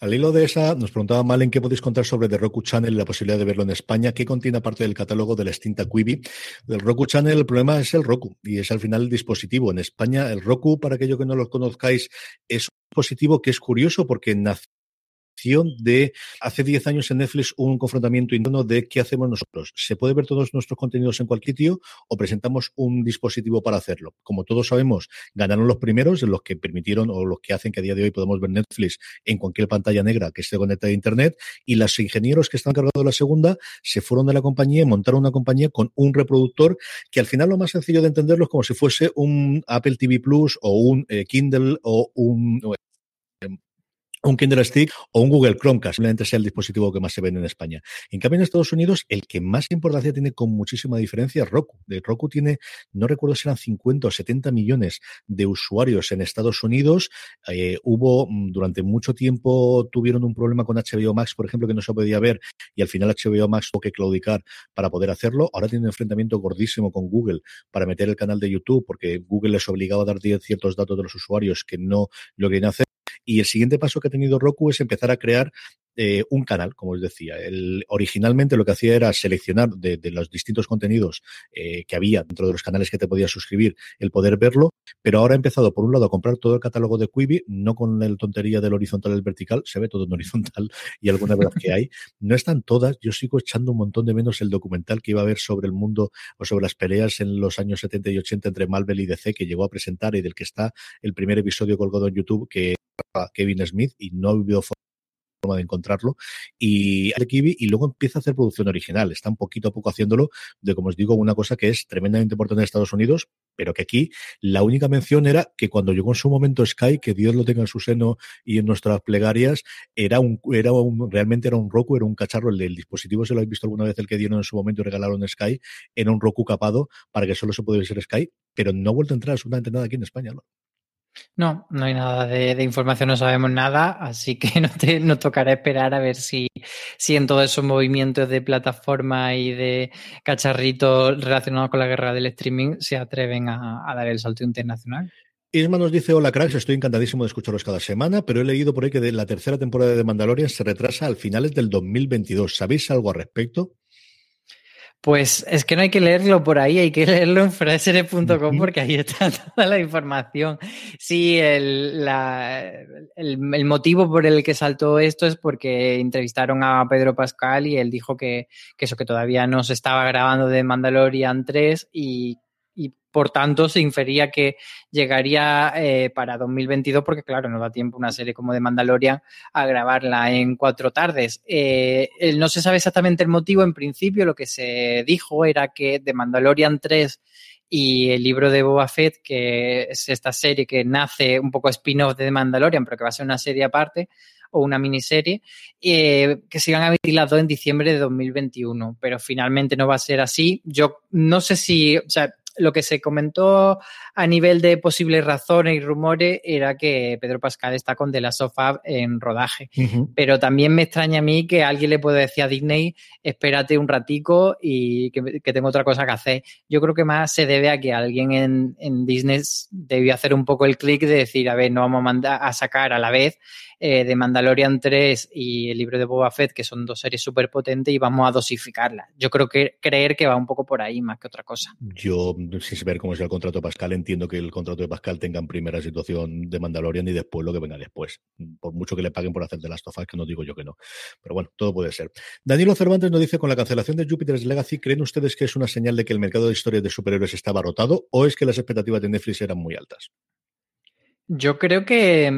Al hilo de esa, nos preguntaba Malen qué podéis contar sobre The Roku Channel y la posibilidad de verlo en España. ¿Qué contiene aparte del catálogo de la extinta Quibi? Del Roku Channel, el problema es el Roku y es al final el dispositivo. En España, el Roku, para aquellos que no lo conozcáis, es un dispositivo que es curioso porque nació de hace 10 años en Netflix un confrontamiento interno de qué hacemos nosotros. ¿Se puede ver todos nuestros contenidos en cualquier sitio o presentamos un dispositivo para hacerlo? Como todos sabemos, ganaron los primeros, los que permitieron o los que hacen que a día de hoy podamos ver Netflix en cualquier pantalla negra que esté conectada a Internet y los ingenieros que están cargados de la segunda se fueron de la compañía y montaron una compañía con un reproductor que al final lo más sencillo de entenderlo es como si fuese un Apple TV Plus o un eh, Kindle o un un Kindle Stick o un Google Chromecast, simplemente sea el dispositivo que más se vende en España. En cambio, en Estados Unidos, el que más importancia tiene con muchísima diferencia es Roku. De Roku tiene, no recuerdo si eran 50 o 70 millones de usuarios en Estados Unidos. Eh, hubo, mm, durante mucho tiempo, tuvieron un problema con HBO Max, por ejemplo, que no se podía ver y al final HBO Max tuvo que claudicar para poder hacerlo. Ahora tiene un enfrentamiento gordísimo con Google para meter el canal de YouTube porque Google les obligaba a dar ciertos datos de los usuarios que no lo querían hacer. Y el siguiente paso que ha tenido Roku es empezar a crear eh, un canal, como os decía. El, originalmente lo que hacía era seleccionar de, los distintos contenidos eh, que había dentro de los canales que te podías suscribir, el poder verlo, pero ahora ha empezado, por un lado, a comprar todo el catálogo de Quibi, no con la tontería del horizontal y el vertical, se ve todo en horizontal y algunas de las que hay. No están todas, yo sigo echando un montón de menos el documental que iba a ver sobre el mundo o sobre las peleas en los años 70 y 80 entre Marvel y DC que llegó a presentar y del que está el primer episodio colgado en YouTube que Kevin Smith y no habido forma de encontrarlo y Kiwi y luego empieza a hacer producción original. Están poquito a poco haciéndolo de, como os digo, una cosa que es tremendamente importante en Estados Unidos, pero que aquí la única mención era que cuando llegó en su momento Sky, que Dios lo tenga en su seno y en nuestras plegarias, era un, era un, realmente era un Roku, era un cacharro, el dispositivo, se lo habéis visto alguna vez, el que dieron en su momento y regalaron Sky, era un Roku capado para que solo se pudiera ser Sky, pero no ha vuelto a entrar absolutamente nada aquí en España. ¿no? No, no hay nada de, información, no sabemos nada, así que no te tocará esperar a ver si, si en todos esos movimientos de plataforma y de cacharritos relacionados con la guerra del streaming se atreven a, dar el salto internacional. Isma nos dice, hola cracks, estoy encantadísimo de escucharos cada semana, pero he leído por ahí que la tercera temporada de Mandalorian se retrasa al finales del 2022. ¿Sabéis algo al respecto? Pues es que no hay que leerlo por ahí, hay que leerlo en frasere.com porque ahí está toda la información. Sí, el, la, el, el, motivo por el que saltó esto es porque entrevistaron a Pedro Pascal y él dijo que, que eso que todavía no se estaba grabando de Mandalorian 3 y y por tanto se infería que llegaría eh, para 2022 porque claro, no da tiempo una serie como de Mandalorian a grabarla en cuatro tardes. Eh, no se sabe exactamente el motivo, en principio lo que se dijo era que de Mandalorian 3 y el libro de Boba Fett, que es esta serie que nace un poco spin-off de The Mandalorian, pero que va a ser una serie aparte o una miniserie, eh, que se iban a emitir las dos en diciembre de 2021, pero finalmente no va a ser así. Yo no sé si, lo que se comentó a nivel de posibles razones y rumores era que Pedro Pascal está con The Last of Us en rodaje. Pero también me extraña a mí que alguien le pueda decir a Disney, espérate un ratico y que, tengo otra cosa que hacer. Yo creo que más se debe a que alguien en, en Disney debió hacer un poco el clic de decir, a ver, no vamos a, mandar, a sacar a la vez eh, de Mandalorian 3 y el libro de Boba Fett, que son dos series súper potentes, y vamos a dosificarlas. Yo creo que creer que va un poco por ahí más que otra cosa. Yo, sin saber cómo es el contrato de Pascal, entiendo que el contrato de Pascal tenga en primera situación de Mandalorian y después lo que venga después. Por mucho que le paguen por hacer de las tofas, que no digo yo que no. Pero bueno, todo puede ser. Danilo Cervantes nos dice: con la cancelación de Jupiter's Legacy, ¿creen ustedes que es una señal de que el mercado de historias de superhéroes estaba rotado o es que las expectativas de Netflix eran muy altas? Yo creo que.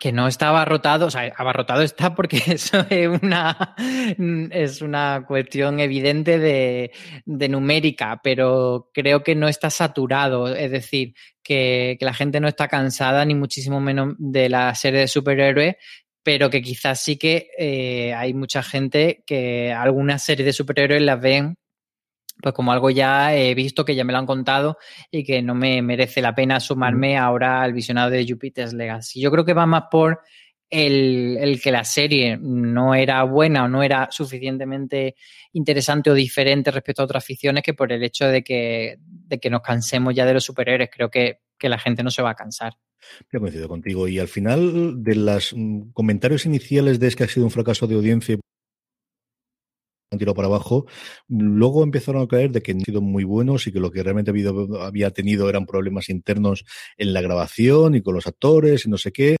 Que no está abarrotado, o sea, abarrotado está porque eso es una, es una cuestión evidente de, de, numérica, pero creo que no está saturado, es decir, que, que, la gente no está cansada ni muchísimo menos de la serie de superhéroes, pero que quizás sí que eh, hay mucha gente que algunas series de superhéroes las ven pues como algo ya he visto, que ya me lo han contado y que no me merece la pena sumarme ahora al visionado de Jupiter's Legacy. Yo creo que va más por el, el, que la serie no era buena o no era suficientemente interesante o diferente respecto a otras ficciones que por el hecho de que, de que nos cansemos ya de los superhéroes. Creo que, que la gente no se va a cansar. Yo coincido contigo. Y al final de los mm, comentarios iniciales de es que ha sido un fracaso de audiencia han tirado para abajo. Luego empezaron a caer de que han sido muy buenos y que lo que realmente había, tenido eran problemas internos en la grabación y con los actores y no sé qué.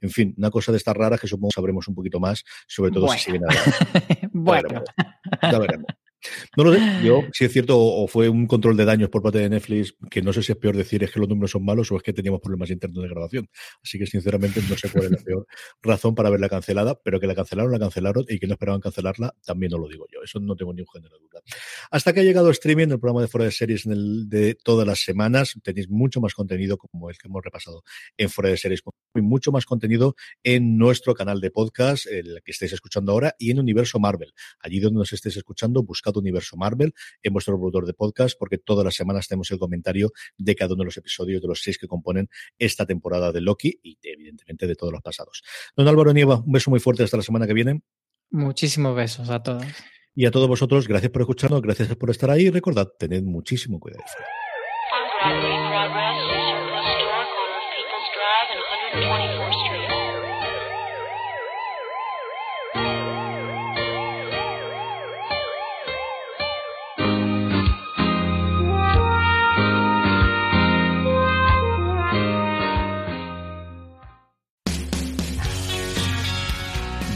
En fin, una cosa de estas raras que supongo sabremos un poquito más, sobre todo si siguen a bueno. Ya veremos. No lo sé, yo si es cierto, o fue un control de daños por parte de Netflix, que no sé si es peor decir es que los números son malos o es que teníamos problemas internos de grabación. Así que sinceramente no sé cuál es la peor razón para verla cancelada, pero que la cancelaron, la cancelaron y que no esperaban cancelarla, también no lo digo yo. Eso no tengo ni un género de duda. Hasta que ha llegado streaming, el programa de fuera de series en el de todas las semanas, tenéis mucho más contenido como el que hemos repasado en fuera de series, y mucho más contenido en nuestro canal de podcast, el que estáis escuchando ahora, y en Universo Marvel. Allí donde nos estéis escuchando, buscad Universo Marvel en vuestro productor de podcast, porque todas las semanas tenemos el comentario de cada uno de los episodios de los seis que componen esta temporada de Loki y evidentemente de todos los pasados. Don Álvaro Nieva, un beso muy fuerte hasta la semana que viene. Muchísimos besos a todos. Y a todos vosotros, gracias por escucharnos, gracias por estar ahí. Recordad, tened muchísimo cuidado.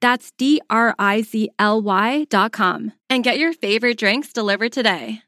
That's D R I Z L Y dot com. and get your favorite drinks delivered today.